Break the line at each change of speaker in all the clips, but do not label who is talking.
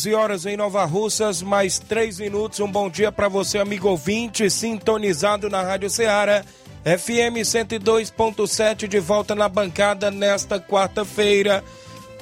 11 horas em Nova Russas, mais 3 minutos. Um bom dia para você, amigo ouvinte, sintonizado na Rádio Ceará, FM 102.7, de volta na bancada nesta quarta-feira.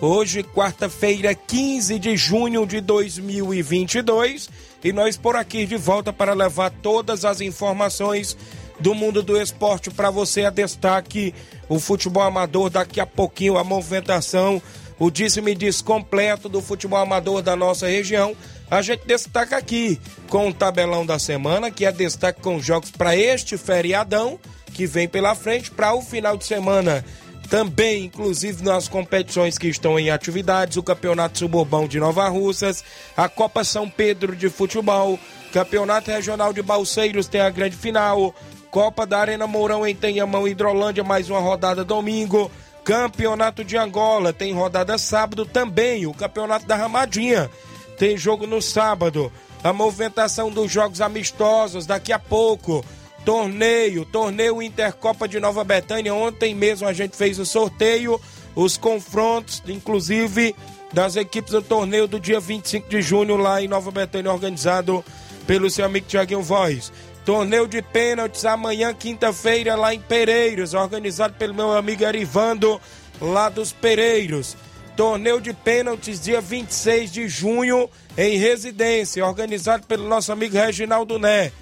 Hoje, quarta-feira, 15 de junho de 2022, e nós por aqui de volta para levar todas as informações do mundo do esporte para você. A destaque o futebol amador, daqui a pouquinho a movimentação o disse-me-diz completo do futebol amador da nossa região. A gente destaca aqui com o tabelão da semana, que é destaque com jogos para este feriadão que vem pela frente, para o final de semana também, inclusive nas competições que estão em atividades, o Campeonato Suburbão de Nova Russas, a Copa São Pedro de Futebol, Campeonato Regional de Balseiros tem a grande final, Copa da Arena Mourão em Tenhamão Hidrolândia, mais uma rodada domingo. Campeonato de Angola tem rodada sábado também. O Campeonato da Ramadinha tem jogo no sábado. A movimentação dos jogos amistosos daqui a pouco. Torneio, torneio Intercopa de Nova Betânia. Ontem mesmo a gente fez o sorteio, os confrontos, inclusive das equipes do torneio do dia 25 de junho lá em Nova Betânia, organizado pelo seu amigo Tiaguinho Voz. Torneio de pênaltis amanhã, quinta-feira, lá em Pereiros, organizado pelo meu amigo Arivando, lá dos Pereiros. Torneio de pênaltis, dia 26 de junho, em residência, organizado pelo nosso amigo Reginaldo Né.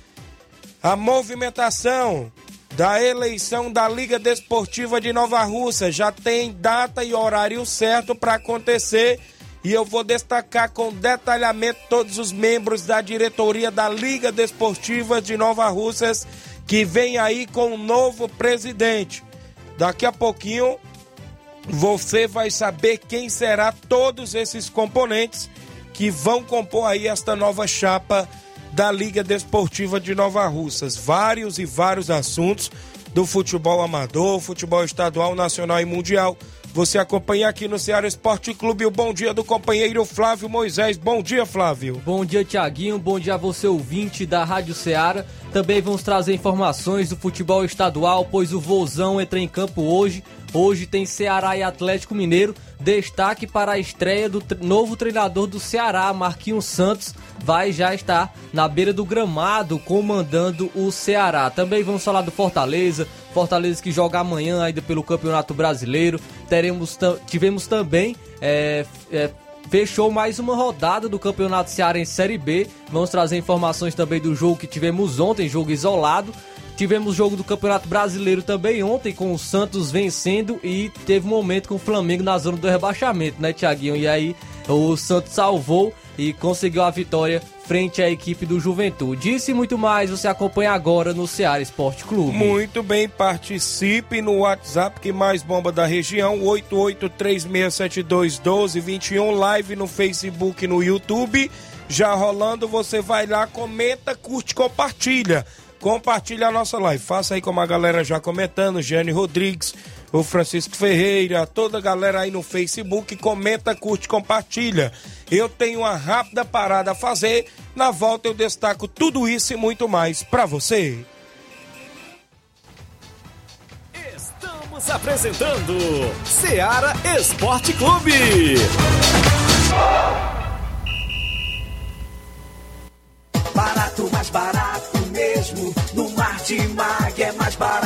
A movimentação da eleição da Liga Desportiva de Nova Russa já tem data e horário certo para acontecer e eu vou destacar com detalhamento todos os membros da diretoria da Liga Desportiva de Nova Russas que vem aí com um novo presidente. Daqui a pouquinho você vai saber quem será todos esses componentes que vão compor aí esta nova chapa da Liga Desportiva de Nova Russas. Vários e vários assuntos do futebol amador, futebol estadual, nacional e mundial você acompanha aqui no Ceará Esporte Clube o bom dia do companheiro Flávio Moisés. Bom dia, Flávio.
Bom dia, Tiaguinho. Bom dia a você, ouvinte da Rádio Ceará. Também vamos trazer informações do futebol estadual, pois o Vozão entra em campo hoje. Hoje tem Ceará e Atlético Mineiro. Destaque para a estreia do novo treinador do Ceará, Marquinhos Santos, vai já estar na beira do gramado comandando o Ceará. Também vamos falar do Fortaleza, Fortaleza que joga amanhã ainda pelo Campeonato Brasileiro. Teremos, tivemos também é, é, fechou mais uma rodada do Campeonato Ceará em Série B. Vamos trazer informações também do jogo que tivemos ontem, jogo isolado. Tivemos jogo do Campeonato Brasileiro também ontem, com o Santos vencendo e teve um momento com o Flamengo na zona do rebaixamento, né, Tiaguinho? E aí o Santos salvou e conseguiu a vitória frente à equipe do Juventude. Isso e muito mais você acompanha agora no Ceará Esporte Clube.
Muito bem, participe no WhatsApp que mais bomba da região, 8836721221, live no Facebook e no YouTube. Já rolando, você vai lá, comenta, curte, compartilha. Compartilha a nossa live. Faça aí como a galera já comentando, Jane Rodrigues, o Francisco Ferreira, toda a galera aí no Facebook, comenta, curte, compartilha. Eu tenho uma rápida parada a fazer. Na volta eu destaco tudo isso e muito mais para você.
Estamos apresentando Seara Esporte Clube.
Barato, mais barato mesmo. No Martimag é mais barato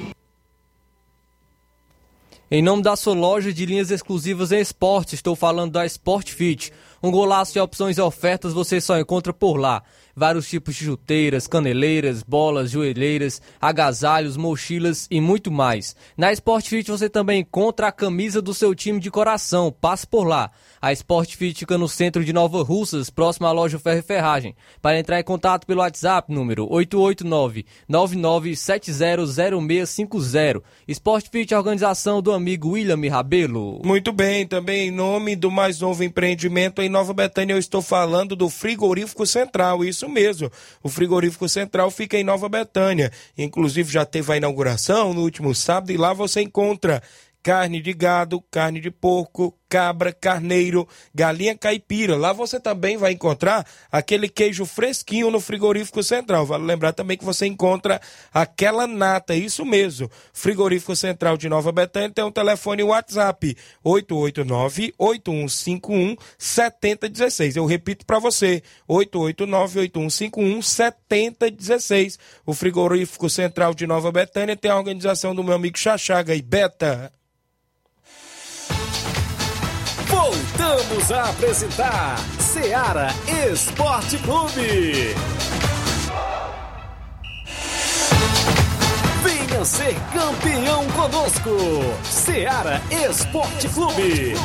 Em nome da sua loja de linhas exclusivas em esporte, estou falando da Sport Fit. Um golaço de opções e ofertas você só encontra por lá. Vários tipos de chuteiras, caneleiras, bolas, joelheiras, agasalhos, mochilas e muito mais. Na Sport Fit você também encontra a camisa do seu time de coração. Passe por lá. A Sport Fit fica no centro de Nova Russas, próximo à loja Ferro e Ferragem. Para entrar em contato pelo WhatsApp, número 889-99700650. Sport Fit, organização do amigo William Rabelo.
Muito bem, também em nome do mais novo empreendimento em Nova Betânia, eu estou falando do Frigorífico Central, isso mesmo. O Frigorífico Central fica em Nova Betânia. Inclusive já teve a inauguração no último sábado e lá você encontra carne de gado, carne de porco, cabra, carneiro, galinha caipira. Lá você também vai encontrar aquele queijo fresquinho no frigorífico central. Vale lembrar também que você encontra aquela nata, isso mesmo. Frigorífico Central de Nova Betânia tem um telefone WhatsApp 889-8151 7016. Eu repito para você, 889-8151 7016. O Frigorífico Central de Nova Betânia tem a organização do meu amigo Chachaga e Beta.
Voltamos a apresentar Seara Esporte Clube. Venha ser campeão conosco, Seara Esporte Clube.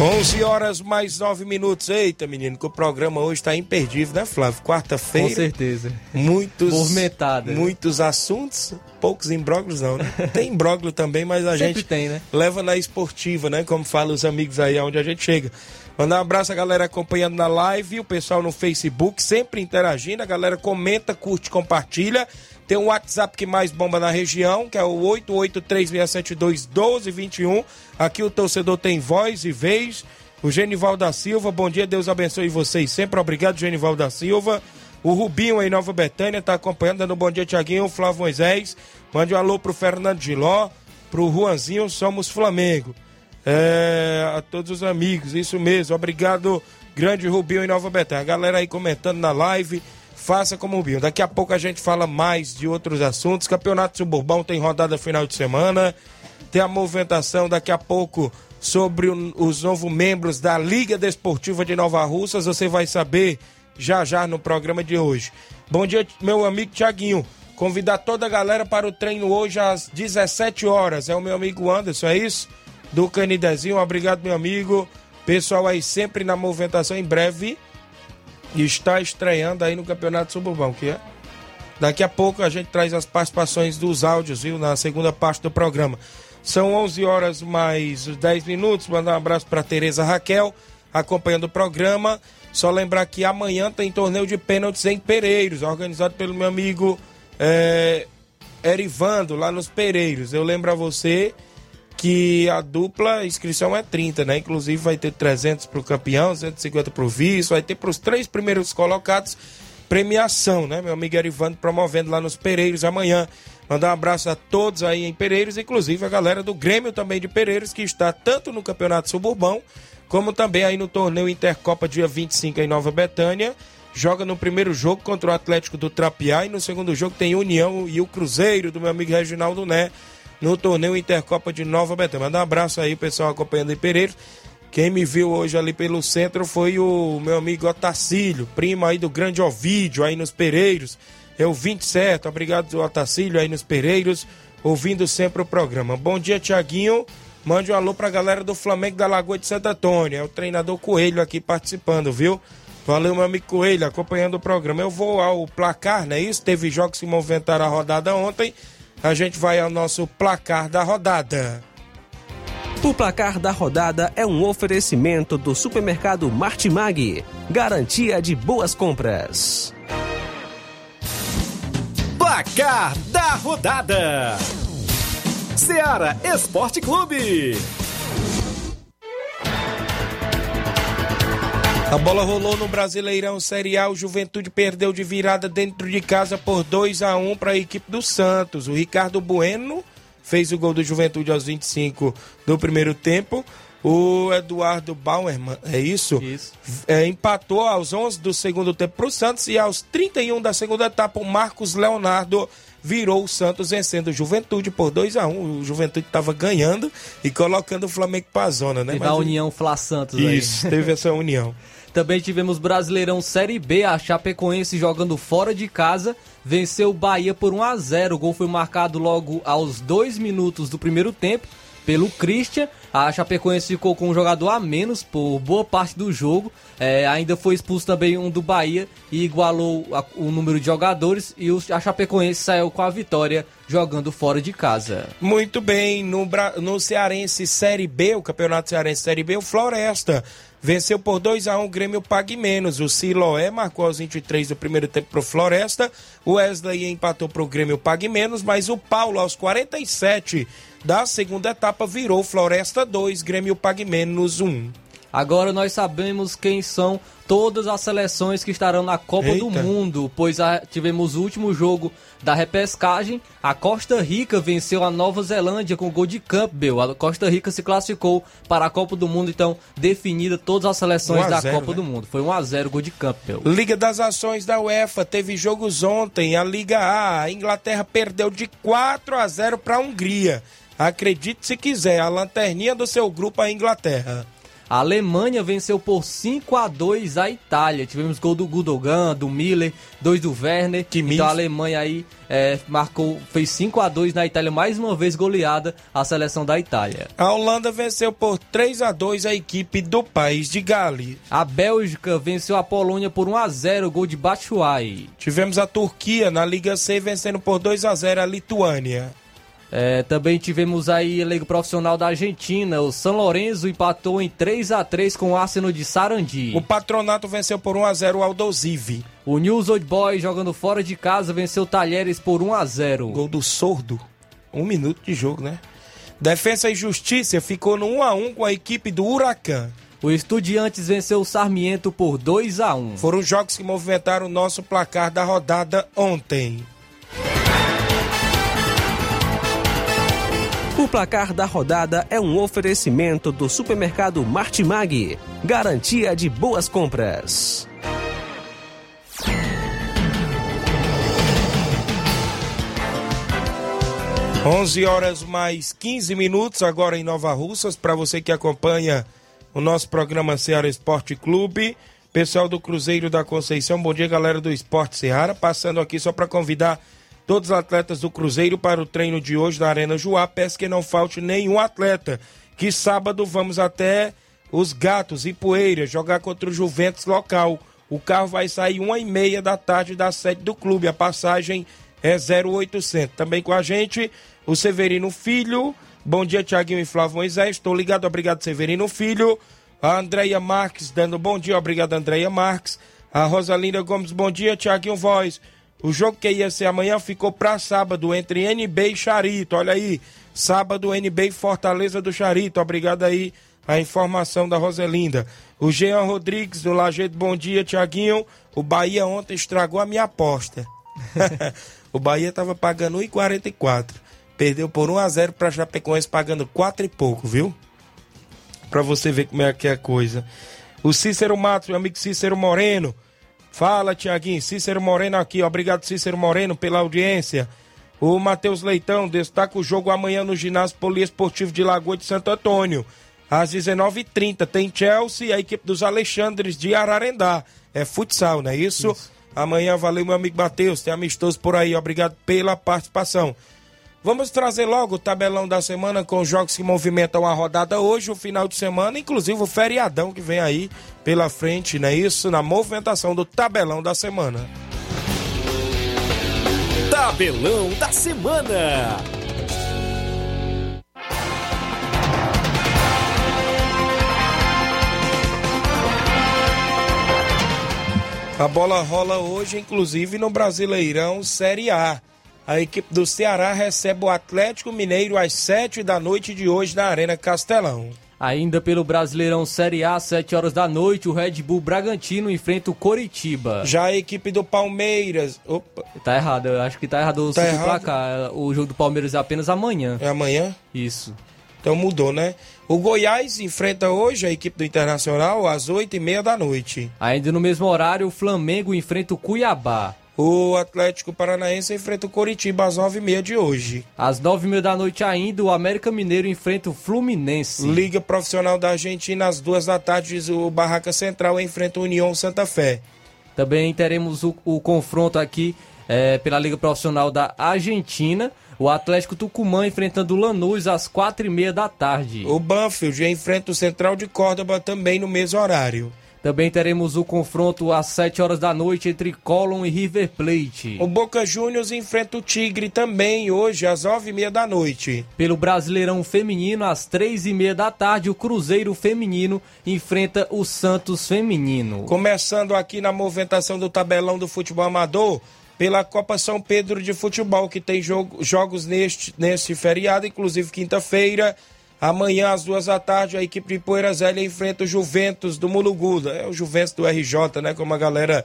11 horas mais 9 minutos. Eita, menino, que o programa hoje está imperdível, né, Flávio? Quarta-feira.
Com certeza.
Muitos,
Movimentada,
muitos assuntos, poucos imbróglios não, né? Tem imbróglio também, mas a
Sempre
gente
tem, né?
leva na esportiva, né? Como falam os amigos aí aonde a gente chega. Mandar um abraço a galera acompanhando na live, o pessoal no Facebook, sempre interagindo. A galera comenta, curte, compartilha. Tem um WhatsApp que mais bomba na região, que é o 883-672-1221. Aqui o torcedor tem voz e vez. O Genival da Silva, bom dia, Deus abençoe vocês sempre. Obrigado, Genival da Silva. O Rubinho aí, Nova Betânia, tá acompanhando, dando um bom dia, Tiaguinho. Flávio Moisés. Mande um alô pro Fernando Giló, pro Juanzinho, somos Flamengo. É, a todos os amigos, isso mesmo. Obrigado, grande Rubinho em Nova Betânia. Galera aí comentando na live, faça como o Rubinho. Daqui a pouco a gente fala mais de outros assuntos. Campeonato Suburbão tem rodada final de semana. Tem a movimentação daqui a pouco sobre os novos membros da Liga Desportiva de Nova Russas. Você vai saber já já no programa de hoje. Bom dia, meu amigo Tiaguinho. Convidar toda a galera para o treino hoje às 17 horas. É o meu amigo Anderson, é isso? Do Canidezinho. Obrigado, meu amigo. Pessoal aí sempre na movimentação. Em breve está estreando aí no Campeonato Suburbão, que é? Daqui a pouco a gente traz as participações dos áudios, viu? Na segunda parte do programa. São 11 horas mais 10 minutos. Mandar um abraço para Tereza Raquel, acompanhando o programa. Só lembrar que amanhã tem torneio de pênaltis em Pereiros, organizado pelo meu amigo é, Erivando, lá nos Pereiros. Eu lembro a você que a dupla inscrição é 30, né? Inclusive vai ter 300 para o campeão, 150 para o vice, vai ter para os três primeiros colocados premiação, né? Meu amigo Erivando promovendo lá nos Pereiros amanhã. Mandar um abraço a todos aí em Pereiros, inclusive a galera do Grêmio também de Pereiros, que está tanto no Campeonato Suburbão, como também aí no torneio Intercopa dia 25 em Nova Betânia. Joga no primeiro jogo contra o Atlético do Trapiá e no segundo jogo tem União e o Cruzeiro do meu amigo Reginaldo Né no torneio Intercopa de Nova Betânia. Mandar um abraço aí, pessoal, acompanhando em Pereiros. Quem me viu hoje ali pelo centro foi o meu amigo Otacílio, primo aí do grande Ovídio, aí nos Pereiros. É o 27, obrigado Otacílio aí nos Pereiros, ouvindo sempre o programa. Bom dia, Tiaguinho. Mande um alô pra galera do Flamengo da Lagoa de Santo Antônio. É o treinador Coelho aqui participando, viu? Valeu, meu amigo Coelho, acompanhando o programa. Eu vou ao placar, não é isso? Teve jogos que movimentaram a rodada ontem. A gente vai ao nosso placar da rodada.
O placar da rodada é um oferecimento do supermercado Martimag. Garantia de boas compras.
placar da rodada: Seara Esporte Clube.
A bola rolou no Brasileirão Série A. O Juventude perdeu de virada dentro de casa por 2 a 1 para a equipe do Santos. O Ricardo Bueno fez o gol do Juventude aos 25 do primeiro tempo. O Eduardo Bauerman, é isso?
Isso.
É, empatou aos 11 do segundo tempo para o Santos e aos 31 da segunda etapa o Marcos Leonardo virou o Santos vencendo o Juventude por 2 a 1 O Juventude estava ganhando e colocando o Flamengo para a zona, né?
Teve
Mas
a União Fla Santos aí.
Isso, teve essa união.
Também tivemos Brasileirão Série B, a Chapecoense jogando fora de casa, venceu o Bahia por 1 a 0. O gol foi marcado logo aos dois minutos do primeiro tempo pelo Christian. A Chapecoense ficou com um jogador a menos por boa parte do jogo. É, ainda foi expulso também um do Bahia e igualou a- o número de jogadores. E o, a Chapecoense saiu com a vitória jogando fora de casa.
Muito bem, no, no Cearense Série B, o Campeonato Cearense Série B, o Floresta venceu por 2 a 1 o Grêmio Pague Menos. O Siloé marcou aos 23 do primeiro tempo pro Floresta. O Wesley empatou pro Grêmio Pague Menos, mas o Paulo aos 47 da segunda etapa virou Floresta 2, Grêmio Pague Menos 1.
Agora nós sabemos quem são todas as seleções que estarão na Copa do
Eita.
Mundo, pois a- tivemos o último jogo da repescagem. A Costa Rica venceu a Nova Zelândia com gol de Campbell. A Costa Rica se classificou para a Copa do Mundo, então definida todas as seleções
1 a
da
0,
Copa
né?
do Mundo. Foi 1 a 0 gol de Campbell.
Liga das Ações da UEFA teve jogos ontem. A Liga A, a Inglaterra perdeu de 4 a 0 para a Hungria. Acredite se quiser, a lanterninha do seu grupo a Inglaterra.
A Alemanha venceu por 5 a 2 a Itália. Tivemos gol do Gudogan, do Miller, dois do Werner.
Kimmich.
então a Alemanha aí é, marcou, fez 5 a 2 na Itália, mais uma vez goleada a seleção da Itália.
A Holanda venceu por 3 a 2 a equipe do país de Gales.
A Bélgica venceu a Polônia por 1 a 0 gol de Batshuayi.
Tivemos a Turquia na Liga C vencendo por 2 a 0 a Lituânia.
É, também tivemos aí a Liga Profissional da Argentina. O São Lourenço empatou em 3 a 3 com o Arsenal de Sarandi.
O Patronato venceu por 1 a 0 o Aldosive.
O News Old Boys jogando fora de casa venceu o Talheres por 1 a 0.
Gol do Sordo. Um minuto de jogo, né? Defesa e Justiça ficou no 1 a 1 com a equipe do Huracan.
O Estudiantes venceu o Sarmiento por 2 a 1.
Foram jogos que movimentaram o nosso placar da rodada ontem.
O placar da rodada é um oferecimento do supermercado Martimag. Garantia de boas compras.
Onze horas mais 15 minutos agora em Nova Russas. Para você que acompanha o nosso programa Ceará Esporte Clube. Pessoal do Cruzeiro da Conceição, bom dia galera do Esporte Ceará. Passando aqui só para convidar todos os atletas do Cruzeiro para o treino de hoje na Arena Juá. Peço que não falte nenhum atleta. Que sábado vamos até os Gatos e Poeira jogar contra o Juventus local. O carro vai sair uma e meia da tarde da sede do clube. A passagem é 0800. Também com a gente o Severino Filho. Bom dia, Tiaguinho e Flávio Moisés. Estou ligado, obrigado, Severino Filho. A Andréia Marques dando bom dia, obrigado, Andréia Marques. A Rosalinda Gomes, bom dia, Tiaguinho Voz. O jogo que ia ser amanhã ficou para sábado entre NB e Charito. Olha aí, sábado NB e Fortaleza do Charito. Obrigado aí a informação da Roselinda. O Jean Rodrigues do Lajeito, bom dia, Tiaguinho. O Bahia ontem estragou a minha aposta. o Bahia tava pagando 1,44. Perdeu por 1 a 0 para Chapecoense pagando 4 e pouco, viu? Pra você ver como é que é a coisa. O Cícero Matos, meu amigo Cícero Moreno. Fala, Tiaguinho. Cícero Moreno aqui. Obrigado, Cícero Moreno, pela audiência. O Matheus Leitão destaca o jogo amanhã no ginásio poliesportivo de Lagoa de Santo Antônio. Às 19h30 tem Chelsea e a equipe dos Alexandres de Ararendá. É futsal, não é isso? Amanhã, valeu, meu amigo Matheus. Tem amistoso por aí. Obrigado pela participação. Vamos trazer logo o tabelão da semana com os jogos que movimentam a rodada hoje, o final de semana, inclusive o feriadão que vem aí pela frente, não é isso? Na movimentação do tabelão da semana.
Tabelão da semana.
A bola rola hoje, inclusive no Brasileirão Série A. A equipe do Ceará recebe o Atlético Mineiro às 7 da noite de hoje na Arena Castelão.
Ainda pelo Brasileirão Série A, 7 horas da noite, o Red Bull Bragantino enfrenta o Coritiba.
Já a equipe do Palmeiras. Opa,
Tá errado, eu acho que tá errado o
Tá
tá
errado?
placar. O jogo do Palmeiras é apenas amanhã.
é amanhã?
Isso.
Então mudou, né? O Goiás enfrenta hoje a equipe do Internacional às 8 e meia da noite.
Ainda no mesmo horário, o Flamengo enfrenta o Cuiabá.
O Atlético Paranaense enfrenta o Coritiba às 9 e meia de hoje.
Às nove e meia da noite ainda, o América Mineiro enfrenta o Fluminense.
Liga Profissional da Argentina às duas da tarde, o Barraca Central enfrenta o União Santa Fé.
Também teremos o, o confronto aqui eh, pela Liga Profissional da Argentina. O Atlético Tucumã enfrentando o Lanús às quatro e meia da tarde.
O Banfield enfrenta o Central de Córdoba também no mesmo horário.
Também teremos o confronto às 7 horas da noite entre Colón e River Plate.
O Boca Juniors enfrenta o Tigre também hoje às nove e meia da noite.
Pelo Brasileirão Feminino, às três e meia da tarde, o Cruzeiro Feminino enfrenta o Santos Feminino.
Começando aqui na movimentação do tabelão do futebol amador, pela Copa São Pedro de Futebol, que tem jogo- jogos neste, neste feriado, inclusive quinta-feira. Amanhã, às duas da tarde, a equipe de Poeira Zélia enfrenta o Juventus do Muluguda. É o Juventus do RJ, né? Como a galera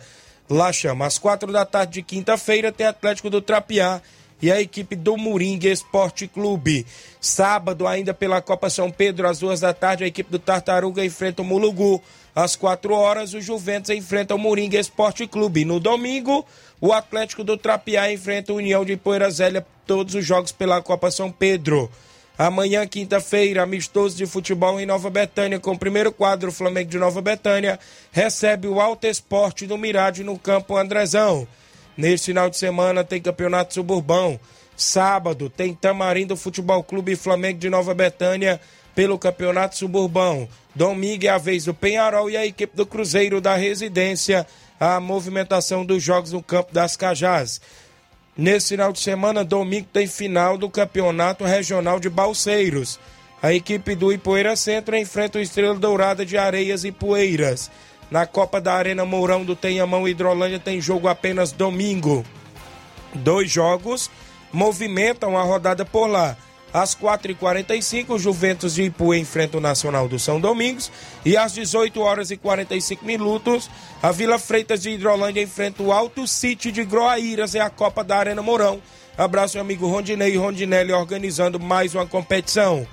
lá chama. Às quatro da tarde de quinta-feira tem Atlético do Trapiá e a equipe do Moringa Esporte Clube. Sábado, ainda pela Copa São Pedro, às duas da tarde, a equipe do Tartaruga enfrenta o Mulugu. Às quatro horas, o Juventus enfrenta o Moringa Esporte Clube. No domingo, o Atlético do Trapiá enfrenta a União de Poeira Zélia, todos os jogos pela Copa São Pedro. Amanhã, quinta-feira, amistoso de futebol em Nova Betânia, com o primeiro quadro, Flamengo de Nova Betânia recebe o Alto Esporte do Mirade no campo Andrezão. Neste final de semana tem campeonato suburbão. Sábado tem Tamarindo Futebol Clube e Flamengo de Nova Betânia pelo campeonato suburbão. Domingo é a vez do Penharol e a equipe do Cruzeiro da Residência. A movimentação dos jogos no campo das Cajás. Nesse final de semana, domingo, tem final do Campeonato Regional de Balseiros. A equipe do Ipoeira Centro enfrenta o Estrela Dourada de Areias e Poeiras. Na Copa da Arena Mourão do Tenhamão Hidrolândia tem jogo apenas domingo. Dois jogos movimentam a rodada por lá. Às 4h45, o Juventus de Ipuê enfrenta o Nacional do São Domingos. E às 18 horas e 45 minutos, a Vila Freitas de Hidrolândia enfrenta o Alto City de Groaíras. É a Copa da Arena Mourão. Abraço, meu amigo Rondinei e Rondinelli organizando mais uma competição.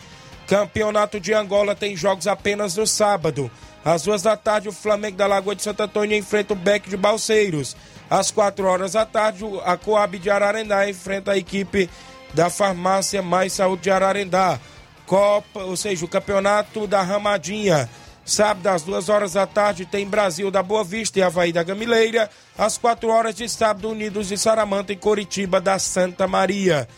Campeonato de Angola tem jogos apenas no sábado. Às duas da tarde, o Flamengo da Lagoa de Santo Antônio enfrenta o Beck de Balseiros. Às quatro horas da tarde, a Coab de Ararendá enfrenta a equipe da Farmácia Mais Saúde de Ararendá. Copa, ou seja, o Campeonato da Ramadinha. Sábado, às duas horas da tarde, tem Brasil da Boa Vista e Havaí da Gamileira. Às quatro horas de sábado, Unidos de Saramanta e Coritiba da Santa Maria.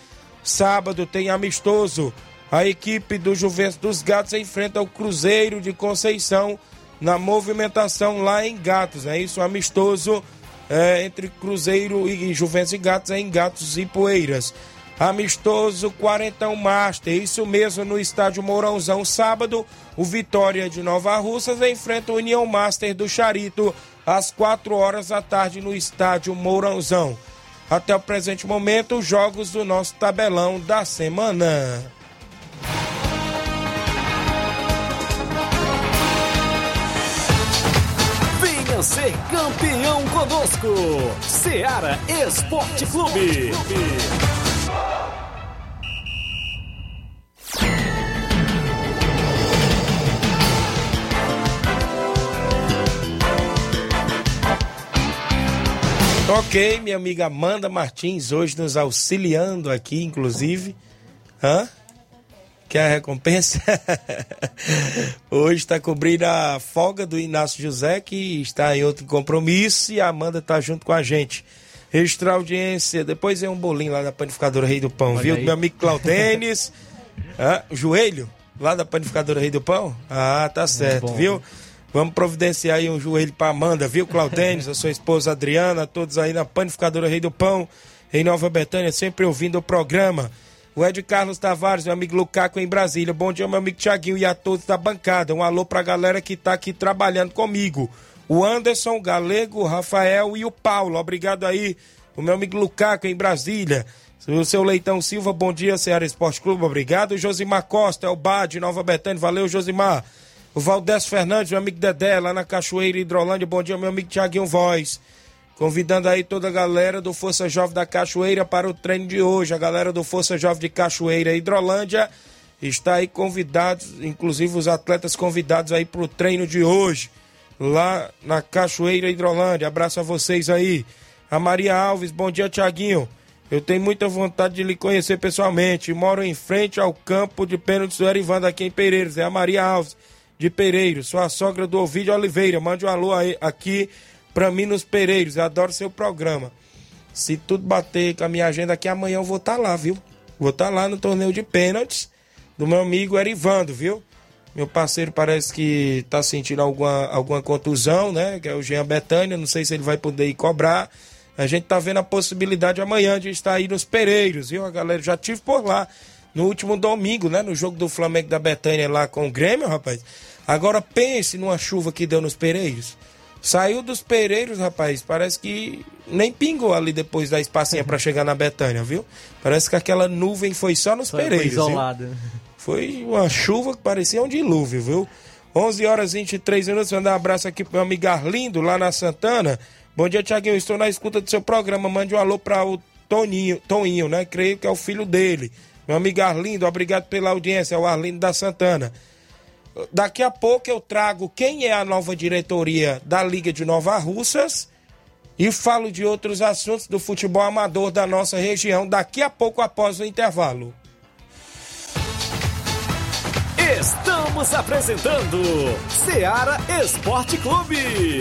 Sábado tem amistoso. A equipe do Juventus dos Gatos enfrenta o Cruzeiro de Conceição na movimentação lá em Gatos. É isso, amistoso é, entre Cruzeiro e Juventus e Gatos é em Gatos e Poeiras. Amistoso 41 Master, isso mesmo no estádio Mourãozão, sábado. O Vitória de Nova Russas enfrenta o União Master do Charito às 4 horas da tarde no estádio Mourãozão. Até o presente momento, os jogos do nosso tabelão da semana.
Venha ser campeão conosco. Seara Esporte Clube.
Ok, minha amiga Amanda Martins, hoje nos auxiliando aqui, inclusive. Hã? Quer a recompensa? hoje está cobrindo a folga do Inácio José, que está em outro compromisso, e a Amanda está junto com a gente. Extra audiência. Depois é um bolinho lá da panificadora Rei do Pão,
Olha
viu?
aí.
Meu amigo Claudênis. Hã? joelho? Lá da panificadora Rei do Pão? Ah, tá certo,
bom,
viu? Vamos providenciar aí um joelho pra Amanda, viu, Claudênis? a sua esposa Adriana, todos aí na panificadora Rei do Pão, em Nova Betânia, sempre ouvindo o programa. O Ed Carlos Tavares, meu amigo Lucaco em Brasília. Bom dia, meu amigo Tiaguinho e a todos da bancada. Um alô pra galera que tá aqui trabalhando comigo. O Anderson, o Galego, o Rafael e o Paulo. Obrigado aí, o meu amigo Lucaco em Brasília. O seu Leitão Silva, bom dia, Ceará Esporte Clube, obrigado. Josimar Costa, é o Bar de Nova Betânia, valeu, Josimar. O Valdés Fernandes, meu amigo Dedé, lá na Cachoeira Hidrolândia, bom dia, meu amigo Tiaguinho Voz. Convidando aí toda a galera do Força Jovem da Cachoeira para o treino de hoje. A galera do Força Jovem de Cachoeira Hidrolândia está aí convidados, inclusive os atletas convidados aí para o treino de hoje, lá na Cachoeira Hidrolândia. Abraço a vocês aí. A Maria Alves, bom dia, Tiaguinho. Eu tenho muita vontade de lhe conhecer pessoalmente. Moro em frente ao campo de pênaltis do Erivando aqui em Pereiros. É a Maria Alves de Pereiros. Sou a sogra do Ovidio Oliveira. Mande um alô aí, aqui pra mim nos Pereiros. Eu adoro seu programa. Se tudo bater com a minha agenda aqui, amanhã eu vou estar lá, viu? Vou estar lá no torneio de pênaltis do meu amigo Erivando, viu? Meu parceiro parece que tá sentindo alguma, alguma contusão, né? Que é o Jean Betânia. Não sei se ele vai poder ir cobrar. A gente tá vendo a possibilidade amanhã de estar aí nos Pereiros, viu? A galera já tive por lá no último domingo, né? No jogo do Flamengo da Betânia lá com o Grêmio, rapaz. Agora pense numa chuva que deu nos Pereiros. Saiu dos Pereiros, rapaz, parece que nem pingou ali depois da espacinha para chegar na Betânia, viu? Parece que aquela nuvem foi só nos
Foi,
Pereiros.
foi
viu?
isolada.
Foi uma chuva que parecia um dilúvio, viu? 11 horas e 23 minutos. Mandar um abraço aqui pro meu amigo Arlindo, lá na Santana. Bom dia, Tiaguinho. Estou na escuta do seu programa. Mande um alô para o Toninho, Toninho, né? Creio que é o filho dele. Meu amigo Arlindo, obrigado pela audiência. É o Arlindo da Santana. Daqui a pouco eu trago quem é a nova diretoria da Liga de Nova Russas e falo de outros assuntos do futebol amador da nossa região daqui a pouco após o intervalo.
Estamos apresentando Seara Esporte Clube.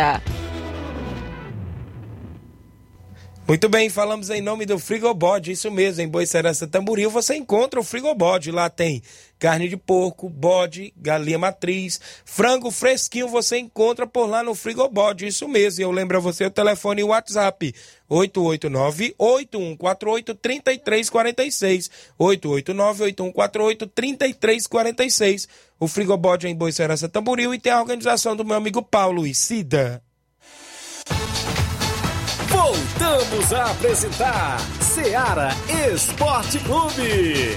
Yeah.
Muito bem, falamos em nome do Frigobode, isso mesmo, em Boicerança Tamboril você encontra o Frigobode, lá tem carne de porco, bode, galinha matriz, frango fresquinho, você encontra por lá no Frigobode, isso mesmo, eu lembro a você o telefone e o WhatsApp, 889-8148-3346, 889-8148-3346, o Frigobode é em Boicerança Tamboril e tem a organização do meu amigo Paulo e Cida.
Voltamos a apresentar Seara Esporte Clube.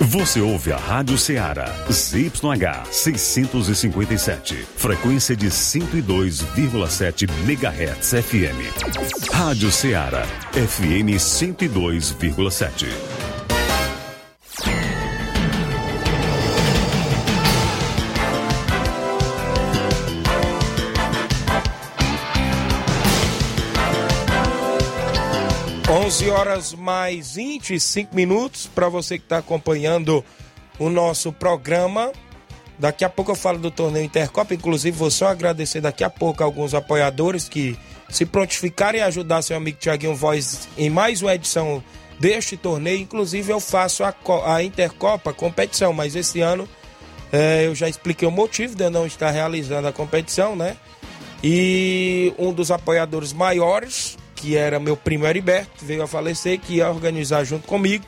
Você ouve a Rádio Ceará, ZYH 657, frequência de 102,7 MHz FM. Rádio Ceará, FM 102,7.
Onze horas mais 25 minutos para você que está acompanhando o nosso programa. Daqui a pouco eu falo do torneio Intercopa. Inclusive, vou só agradecer daqui a pouco a alguns apoiadores que se prontificarem a ajudar seu amigo Tiaguinho Voz em mais uma edição deste torneio. Inclusive, eu faço a, a Intercopa competição, mas esse ano eh, eu já expliquei o motivo de eu não estar realizando a competição, né? E um dos apoiadores maiores, que era meu primo Heriberto, veio a falecer, que ia organizar junto comigo.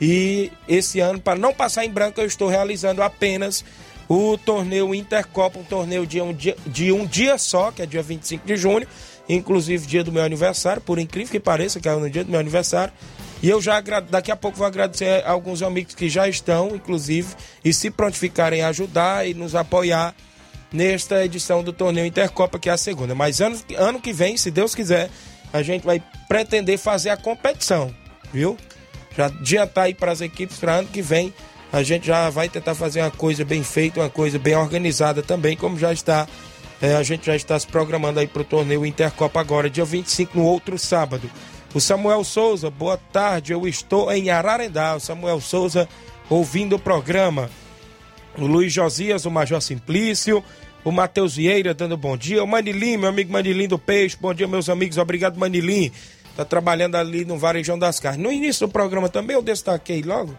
E esse ano, para não passar em branco, eu estou realizando apenas o torneio Intercopa, um torneio de um dia, de um dia só, que é dia 25 de junho, inclusive dia do meu aniversário, por incrível que pareça, que é no dia do meu aniversário. E eu já daqui a pouco vou agradecer a alguns amigos que já estão, inclusive, e se prontificarem a ajudar e nos apoiar nesta edição do torneio Intercopa, que é a segunda. Mas ano, ano que vem, se Deus quiser, a gente vai pretender fazer a competição, viu? Já adiantar aí para as equipes para ano que vem. A gente já vai tentar fazer uma coisa bem feita, uma coisa bem organizada também, como já está. é, a gente já está se programando aí para o torneio Intercopa agora, dia 25, no outro sábado. O Samuel Souza, boa tarde, eu estou em Ararendá. O Samuel Souza ouvindo o programa o Luiz Josias, o Major Simplício, O Matheus Vieira dando bom dia. O Manilim, meu amigo Manilim do Peixe. Bom dia, meus amigos. Obrigado, Manilim. Tá trabalhando ali no Varejão das Carnes. No início do programa também eu destaquei logo.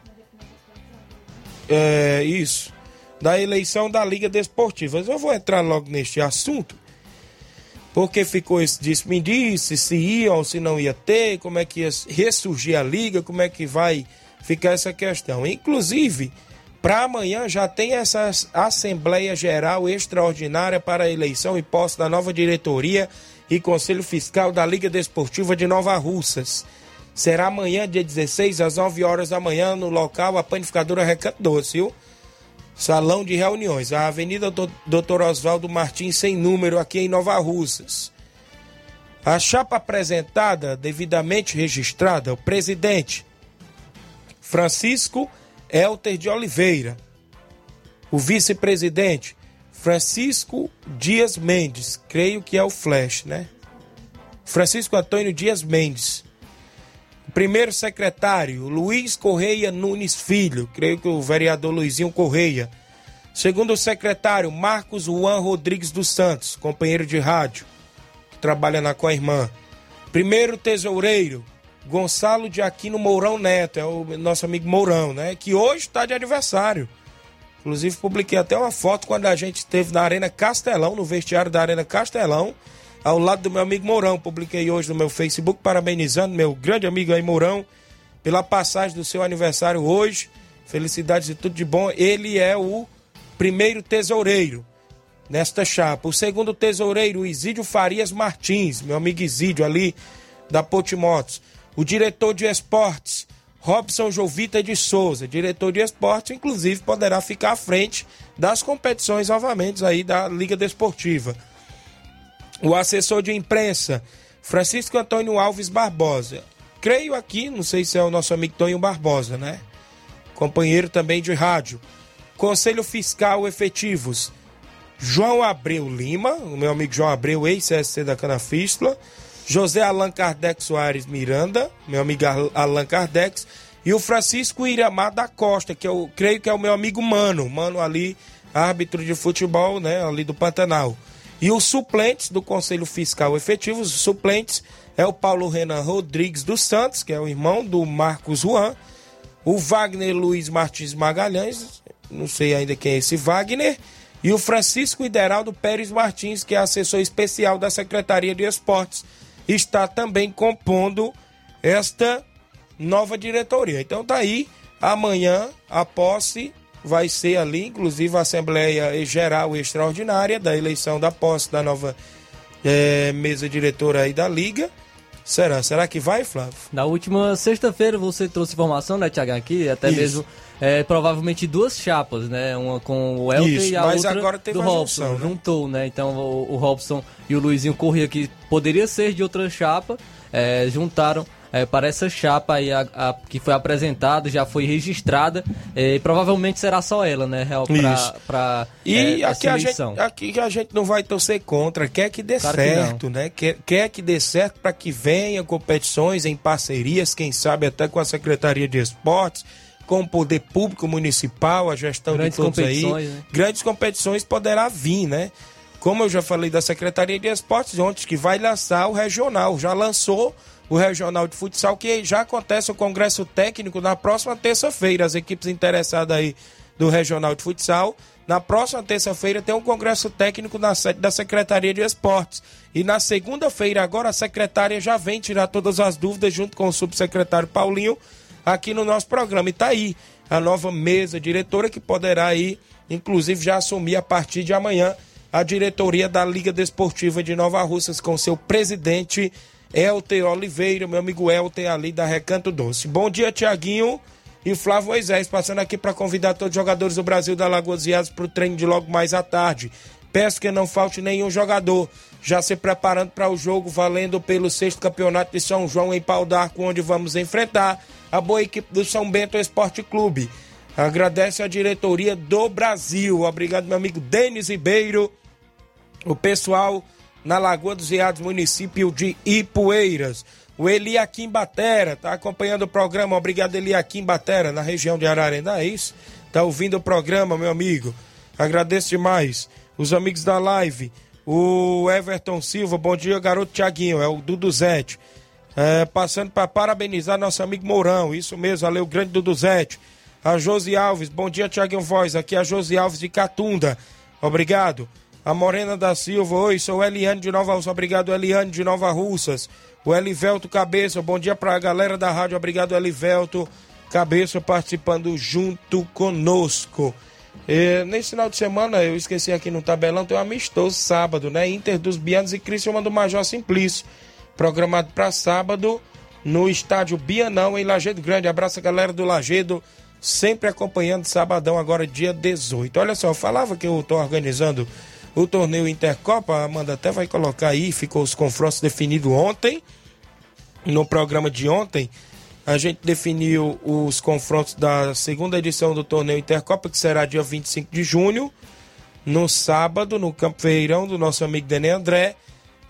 É, isso. Da eleição da Liga Desportiva. Eu vou entrar logo neste assunto. Porque ficou esse disse-me-disse, se ia ou se não ia ter, como é que ia ressurgir a Liga, como é que vai ficar essa questão. Inclusive, para amanhã já tem essa Assembleia Geral Extraordinária para a eleição e posse da nova diretoria e Conselho Fiscal da Liga Desportiva de Nova Russas. Será amanhã, dia 16, às 9 horas da manhã, no local a panificadora Recanto Doce, viu? Salão de reuniões, a Avenida Doutor Oswaldo Martins, sem número, aqui em Nova Russas. A chapa apresentada, devidamente registrada, o presidente Francisco Elter de Oliveira. O vice-presidente, Francisco Dias Mendes, creio que é o Flash, né? Francisco Antônio Dias Mendes. Primeiro secretário, Luiz Correia Nunes Filho, creio que o vereador Luizinho Correia. Segundo secretário, Marcos Juan Rodrigues dos Santos, companheiro de rádio, que trabalha na Coirmã. Primeiro tesoureiro, Gonçalo de Aquino Mourão Neto, é o nosso amigo Mourão, né? Que hoje está de aniversário. Inclusive, publiquei até uma foto quando a gente esteve na Arena Castelão, no vestiário da Arena Castelão, ao lado do meu amigo Mourão. Publiquei hoje no meu Facebook, parabenizando meu grande amigo aí, Mourão, pela passagem do seu aniversário hoje. Felicidades e tudo de bom. Ele é o primeiro tesoureiro nesta chapa. O segundo tesoureiro, Isídio Farias Martins, meu amigo Isídio ali da Potimotos. O diretor de esportes, Robson Jovita de Souza, diretor de esportes, inclusive poderá ficar à frente das competições novamente aí da Liga Desportiva. O assessor de imprensa, Francisco Antônio Alves Barbosa. Creio aqui, não sei se é o nosso amigo Tonho Barbosa, né? Companheiro também de rádio. Conselho Fiscal Efetivos, João Abreu Lima, o meu amigo João Abreu, ex-CSC da Canafístula. José Allan Kardec Soares Miranda, meu amigo Allan Kardec, e o Francisco Iramar da Costa, que eu creio que é o meu amigo Mano, Mano ali, árbitro de futebol, né, ali do Pantanal. E os suplentes do Conselho Fiscal Efetivo, os suplentes é o Paulo Renan Rodrigues dos Santos, que é o irmão do Marcos Juan, o Wagner Luiz Martins Magalhães, não sei ainda quem é esse Wagner, e o Francisco Ideraldo Pérez Martins, que é assessor especial da Secretaria de Esportes está também compondo esta nova diretoria. Então tá aí, amanhã a posse vai ser ali, inclusive a Assembleia Geral Extraordinária da eleição da posse da nova é, mesa diretora aí da Liga. Será? Será que vai, Flávio?
Na última sexta-feira você trouxe informação, né, Tiago, aqui, até Isso. mesmo é, provavelmente duas chapas, né? Uma com o Elton Isso, e a outra agora do Robson. Junção, né? Juntou, né? Então o, o, Robson e o Luizinho Corrêa, que poderia ser de outra chapa, é, juntaram é, para essa chapa aí a, a, que foi apresentada, já foi registrada, é, e provavelmente será só ela, né, Real, para
E é, aqui, a gente, aqui a gente não vai torcer contra, quer que dê claro certo, que né? Quer, quer que dê certo para que venha competições em parcerias, quem sabe até com a Secretaria de Esportes com o poder público municipal, a gestão Grandes de todos aí. Né? Grandes competições poderá vir, né? Como eu já falei da Secretaria de Esportes ontem, que vai lançar o regional, já lançou o regional de futsal, que já acontece o congresso técnico na próxima terça-feira. As equipes interessadas aí do regional de futsal. Na próxima terça-feira tem um congresso técnico na sede da Secretaria de Esportes. E na segunda-feira, agora, a secretária já vem tirar todas as dúvidas junto com o subsecretário Paulinho aqui no nosso programa. E tá aí a nova mesa diretora que poderá aí, inclusive, já assumir a partir de amanhã a diretoria da Liga Desportiva de Nova Russas com seu presidente Elter Oliveira, meu amigo Elter ali da Recanto Doce. Bom dia, Tiaguinho e Flávio Moisés, passando aqui para convidar todos os jogadores do Brasil da Lagoas Viadas para o treino de logo mais à tarde. Peço que não falte nenhum jogador. Já se preparando para o jogo valendo pelo sexto campeonato de São João em Pau d'Arco, onde vamos enfrentar a boa equipe do São Bento Esporte Clube. Agradece a diretoria do Brasil. Obrigado, meu amigo Denis Ribeiro. O pessoal na Lagoa dos Veados, município de Ipueiras. O Eliakim Batera tá acompanhando o programa. Obrigado, Eliakim Batera, na região de Ararendá, é isso? Tá ouvindo o programa, meu amigo. Agradeço demais. Os amigos da live, o Everton Silva, bom dia, garoto Tiaguinho, é o Duduzete. É, passando para parabenizar nosso amigo Mourão, isso mesmo, valeu, grande Duduzete. A Josi Alves, bom dia, Tiaguinho Voz, aqui é a Josi Alves de Catunda, obrigado. A Morena da Silva, oi, sou Eliane de Nova Russas, obrigado, Eliane de Nova Russas. O Elivelto Cabeça, bom dia para a galera da rádio, obrigado, Elivelto Cabeça, participando junto conosco. E, nesse final de semana, eu esqueci aqui no tabelão, tem um amistoso sábado, né? Inter dos Bianos e Criciúma do Major Simplício. Programado para sábado no estádio Bianão, em Lagedo Grande. Abraço a galera do Lagedo, sempre acompanhando sabadão, agora dia 18. Olha só, eu falava que eu estou organizando o torneio Intercopa, a Amanda até vai colocar aí, ficou os confrontos definidos ontem. No programa de ontem, a gente definiu os confrontos da segunda edição do torneio Intercopa, que será dia 25 de junho, no sábado, no Campo Ferreirão, do nosso amigo Dene André.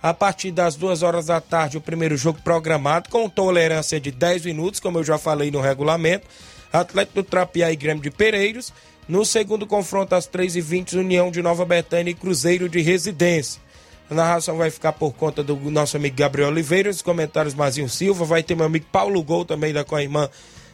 A partir das duas horas da tarde, o primeiro jogo programado, com tolerância de 10 minutos, como eu já falei no regulamento. Atlético do Trapiá e Grêmio de Pereiros. No segundo confronto, às 3h20, União de Nova Betânia e Cruzeiro de Residência. A narração vai ficar por conta do nosso amigo Gabriel Oliveira, os comentários Mazinho Silva, vai ter meu amigo Paulo Gol também da Coimã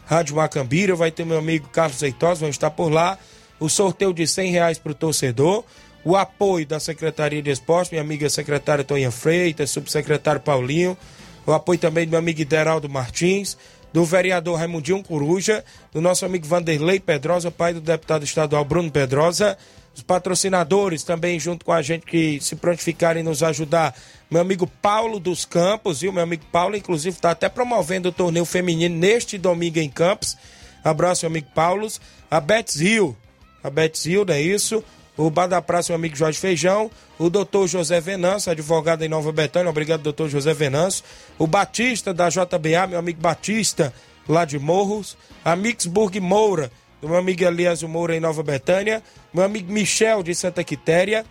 Rádio Macambira, vai ter meu amigo Carlos Zeitosa, vão estar por lá. O sorteio de 100 reais para o torcedor, o apoio da Secretaria de Esporte, minha amiga secretária Toninha Freitas, subsecretário Paulinho, o apoio também do meu amigo Ideraldo Martins, do vereador Raimundinho Coruja, do nosso amigo Vanderlei Pedrosa, pai do deputado estadual Bruno Pedrosa, os patrocinadores também junto com a gente que se prontificarem nos ajudar. Meu amigo Paulo dos Campos, viu? Meu amigo Paulo, inclusive, está até promovendo o torneio feminino neste domingo em Campos. Abraço, meu amigo Paulo. A Betts Hill, a Betts Hill, não é isso? O Bar da Praça, meu amigo Jorge Feijão. O doutor José Venâncio, advogado em Nova Betânia. Obrigado, doutor José Venâncio. O Batista, da JBA, meu amigo Batista, lá de Morros. A Mixburg Moura, do meu amigo Elias Moura em Nova Betânia, meu amigo Michel de Santa Quitéria,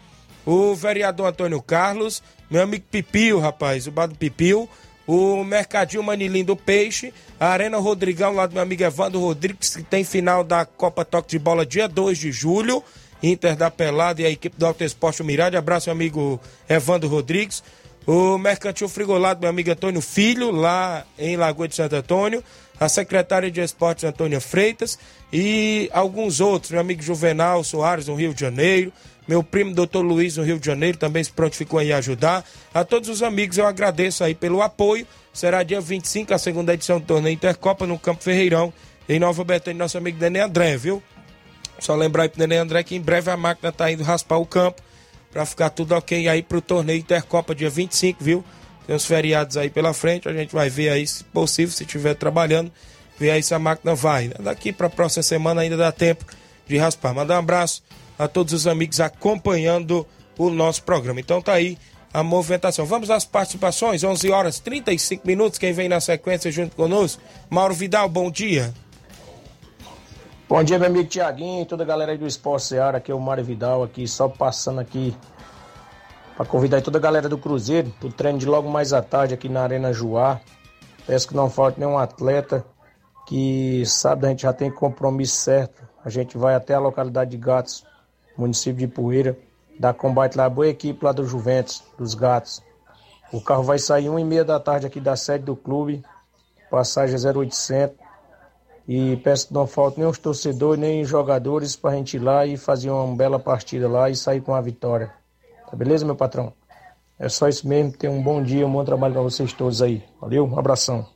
o vereador Antônio Carlos, meu amigo Pipio, rapaz, o Bado Pipio, o Mercadinho Manilim do Peixe, a Arena Rodrigão, lá do meu amigo Evandro Rodrigues, que tem final da Copa Toque de Bola dia 2 de julho, Inter da Pelada e a equipe do Alto Esporte Mirade, abraço meu amigo Evandro Rodrigues, o Mercantil Frigolado, meu amigo Antônio Filho, lá em Lagoa de Santo Antônio, a secretária de Esportes Antônia Freitas e alguns outros, meu amigo Juvenal Soares, no Rio de Janeiro, meu primo doutor Luiz, no Rio de Janeiro, também se prontificou aí a ajudar. A todos os amigos eu agradeço aí pelo apoio. Será dia 25 a segunda edição do torneio Intercopa no Campo Ferreirão, em Nova Betânia, nosso amigo Nenê André, viu? Só lembrar aí pro Nenê André que em breve a máquina tá indo raspar o campo para ficar tudo ok aí pro torneio Intercopa dia 25, viu? Tem uns feriados aí pela frente, a gente vai ver aí, se possível, se estiver trabalhando, ver aí se a máquina vai. Daqui para a próxima semana ainda dá tempo de raspar. Mandar um abraço a todos os amigos acompanhando o nosso programa. Então tá aí a movimentação. Vamos às participações, 11 horas 35 minutos. Quem vem na sequência junto conosco? Mauro Vidal, bom dia.
Bom dia, meu amigo Tiaguinho, toda a galera aí do Esporte Seara, aqui é o Mário Vidal, aqui só passando aqui para convidar toda a galera do Cruzeiro para o treino de logo mais à tarde aqui na Arena Juá. Peço que não falte nenhum atleta que sabe a gente já tem compromisso certo. A gente vai até a localidade de Gatos, município de Poeira, dar combate lá, boa equipe lá do Juventus, dos Gatos. O carro vai sair uma e meia da tarde aqui da sede do clube, passagem 0800. E peço que não falte nem os torcedores, nem os jogadores para a gente ir lá e fazer uma bela partida lá e sair com a vitória. Tá beleza, meu patrão? É só isso mesmo. Tenha um bom dia, um bom trabalho para vocês todos aí. Valeu, um abração.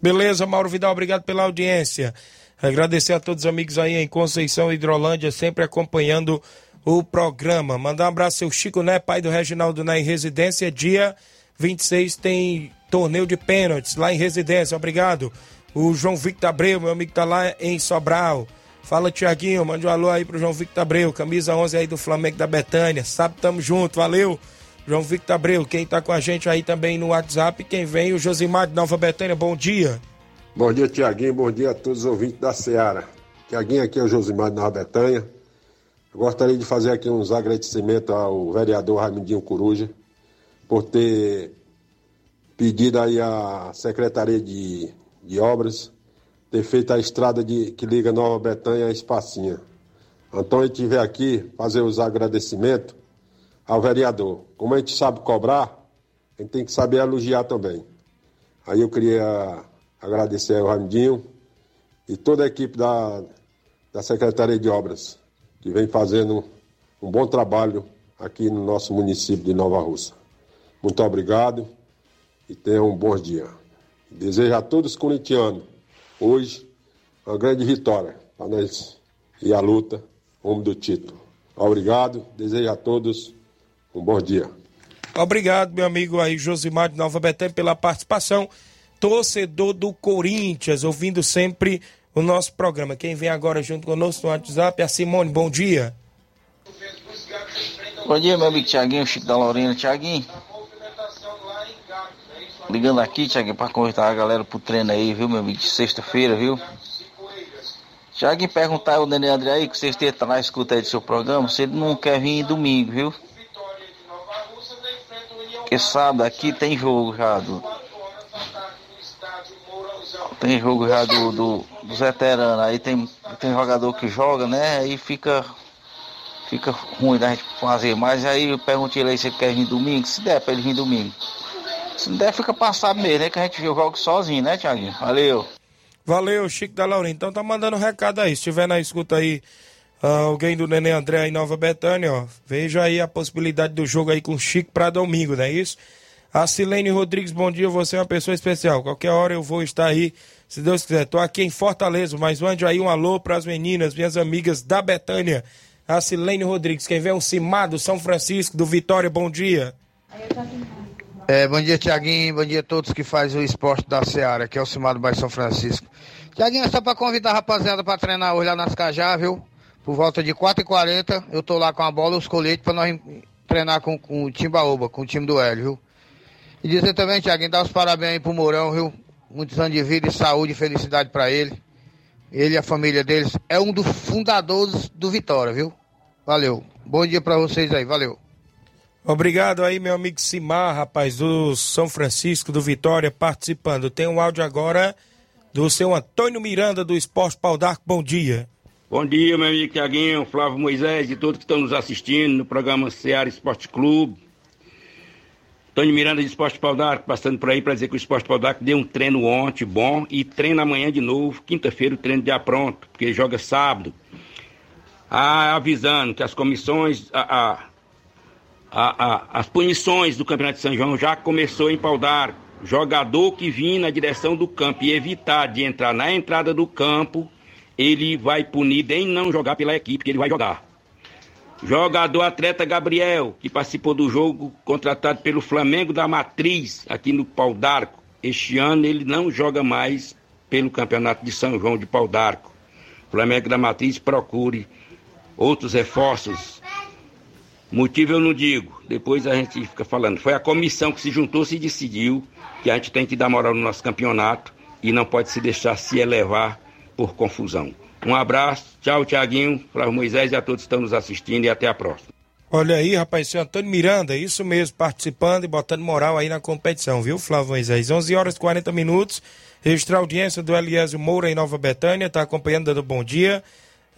Beleza, Mauro Vidal, obrigado pela audiência. Agradecer a todos os amigos aí em Conceição Hidrolândia, sempre acompanhando o programa. Mandar um abraço ao Chico Né, pai do Reginaldo Né, residência. Dia 26 tem torneio de pênaltis lá em residência. Obrigado. O João Victor Abreu, meu amigo, tá lá em Sobral. Fala, Tiaguinho, mande um alô aí pro João Victor Abreu, camisa 11 aí do Flamengo da Betânia. Sabe, tamo junto, valeu. João Victor Abreu, quem tá com a gente aí também no WhatsApp, quem vem, o Josimar de Nova Betânia, bom dia.
Bom dia, Tiaguinho, bom dia a todos os ouvintes da Seara. Tiaguinho, aqui é o Josimar de Nova Betânia. Eu gostaria de fazer aqui uns agradecimentos ao vereador Raimundinho Coruja por ter pedido aí à Secretaria de, de Obras ter feito a estrada de, que liga Nova Betânia a Espacinha. Então gente veio aqui fazer os agradecimentos ao vereador. Como a gente sabe cobrar, a gente tem que saber elogiar também. Aí eu queria agradecer ao Ramidinho e toda a equipe da, da Secretaria de Obras, que vem fazendo um bom trabalho aqui no nosso município de Nova Russa. Muito obrigado e tenham um bom dia. Desejo a todos os corintianos, hoje, uma grande vitória para nós e a luta rumo do título. Obrigado, desejo a todos um bom dia.
Obrigado, meu amigo aí, Josimar de Nova Betânia, pela participação. Torcedor do Corinthians, ouvindo sempre o nosso programa. Quem vem agora junto conosco no WhatsApp é a Simone. Bom dia.
Bom dia, meu amigo Tiaguinho, Chico da Lorena. Tiaguinho, ligando aqui, Tiaguinho, para convidar a galera pro treino aí, viu, meu amigo, de sexta-feira, viu? Tiaguinho, perguntar ao Nenê André aí, que sexta tá na escuta aí do seu programa, se ele não quer vir domingo, viu? Sábado aqui tem jogo já do. Tem jogo já do, do, dos. Aí tem, tem jogador que joga, né? Aí fica. Fica ruim da gente fazer. Mas aí eu perguntei ele se ele quer vir domingo. Se der pra ele vir domingo. Se não der, fica passado mesmo, né? Que a gente joga sozinho, né, Thiaguinho? Valeu.
Valeu, Chico da Laura. Então tá mandando um recado aí. Se tiver na escuta aí uh, alguém do Nenê André em Nova Betânia, ó, veja aí a possibilidade do jogo aí com o Chico para domingo, não é isso? A Silene Rodrigues, bom dia, você é uma pessoa especial. Qualquer hora eu vou estar aí, se Deus quiser. Tô aqui em Fortaleza, mas mande aí um alô para as meninas, minhas amigas da Betânia. A Silene Rodrigues, quem vê um Cimado, São Francisco, do Vitória, bom dia.
É, bom dia, Tiaguinho. Bom dia a todos que fazem o esporte da Seara, que é o Cimado Bairro São Francisco. Tiaguinho, é só para convidar a rapaziada para treinar hoje lá nas Cajá, viu? Por volta de 4h40, eu tô lá com a bola e os coletes para nós treinar com, com o Timbaúba, com o time do Hélio, viu? E dizer também, Tiaguinho, dar os parabéns aí pro Mourão, viu? Muitos anos de vida e saúde e felicidade para ele. Ele e a família deles. É um dos fundadores do Vitória, viu? Valeu. Bom dia para vocês aí, valeu.
Obrigado aí, meu amigo Simar, rapaz, do São Francisco, do Vitória, participando. Tem um áudio agora do seu Antônio Miranda, do Esporte Pau. Bom dia.
Bom dia, meu amigo Tiaguinho, Flávio Moisés e todos que estão nos assistindo no programa Seara Esporte Clube. Antônio Miranda de Esporte Pau d'Arco, passando por aí para dizer que o Esporte Pau d'Arco deu um treino ontem bom e treina amanhã de novo, quinta-feira o treino já pronto, porque joga sábado. Ah, avisando que as comissões, as punições do Campeonato de São João já começou em Pau d'Arco. Jogador que vir na direção do campo e evitar de entrar na entrada do campo, ele vai punir em não jogar pela equipe que ele vai jogar. Jogador atleta Gabriel, que participou do jogo contratado pelo Flamengo da Matriz, aqui no Pau d'Arco. Este ano ele não joga mais pelo Campeonato de São João de Pau d'Arco. Flamengo da Matriz procure outros reforços. Motivo eu não digo, depois a gente fica falando. Foi a comissão que se juntou e decidiu que a gente tem que dar moral no nosso campeonato e não pode se deixar se elevar por confusão. Um abraço, tchau, Tiaguinho, Flávio Moisés e a todos que estão nos assistindo e até a próxima.
Olha aí, rapaz, seu Antônio Miranda, isso mesmo, participando e botando moral aí na competição, viu, Flávio Moisés? 11 horas e 40 minutos, registrar a audiência do Eliésio Moura em Nova Betânia, tá acompanhando, dando bom dia.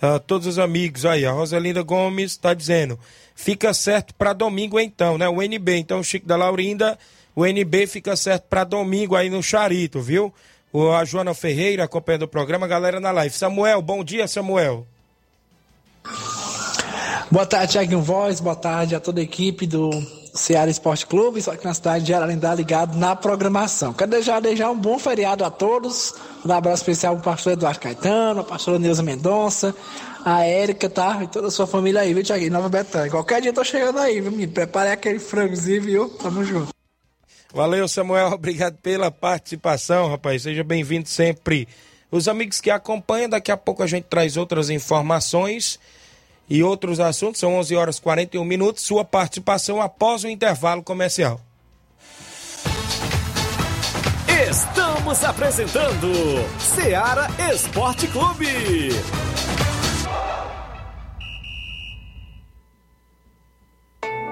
Uh, todos os amigos aí, a Rosalinda Gomes está dizendo, fica certo para domingo então, né? O NB, então, Chico da Laurinda, o NB fica certo para domingo aí no Charito, viu? O, a Joana Ferreira acompanhando o programa, galera na live. Samuel, bom dia, Samuel.
Boa tarde, Thiaguinho Voz, boa tarde a toda a equipe do Ceará Esporte Clube, só que na cidade de Ararindá ligado na programação. Quero deixar, deixar um bom feriado a todos, um abraço especial para o pastor Eduardo Caetano, a pastora Neuza Mendonça, a Érica, tá? E toda a sua família aí, viu, Thiaguinho? Nova Betânia. Qualquer dia eu tô chegando aí, viu, menino? Prepare aquele frangozinho, viu? Tamo junto.
Valeu, Samuel. Obrigado pela participação, rapaz. Seja bem-vindo sempre. Os amigos que acompanham, daqui a pouco a gente traz outras informações e outros assuntos. São 11 horas e 41 minutos. Sua participação após o intervalo comercial.
Estamos apresentando Seara Esporte Clube.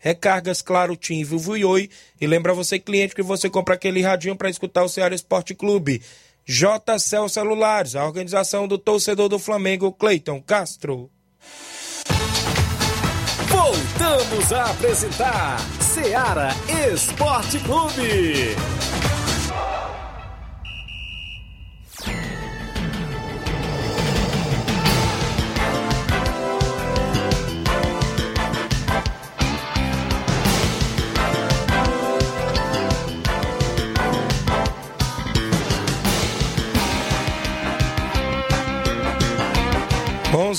recargas, claro, TIM, Vivo e Oi. E lembra você, cliente, que você compra aquele radinho para escutar o Ceará Esporte Clube. JCL Celulares, a organização do torcedor do Flamengo, Cleiton Castro.
Voltamos a apresentar Ceará Esporte Clube.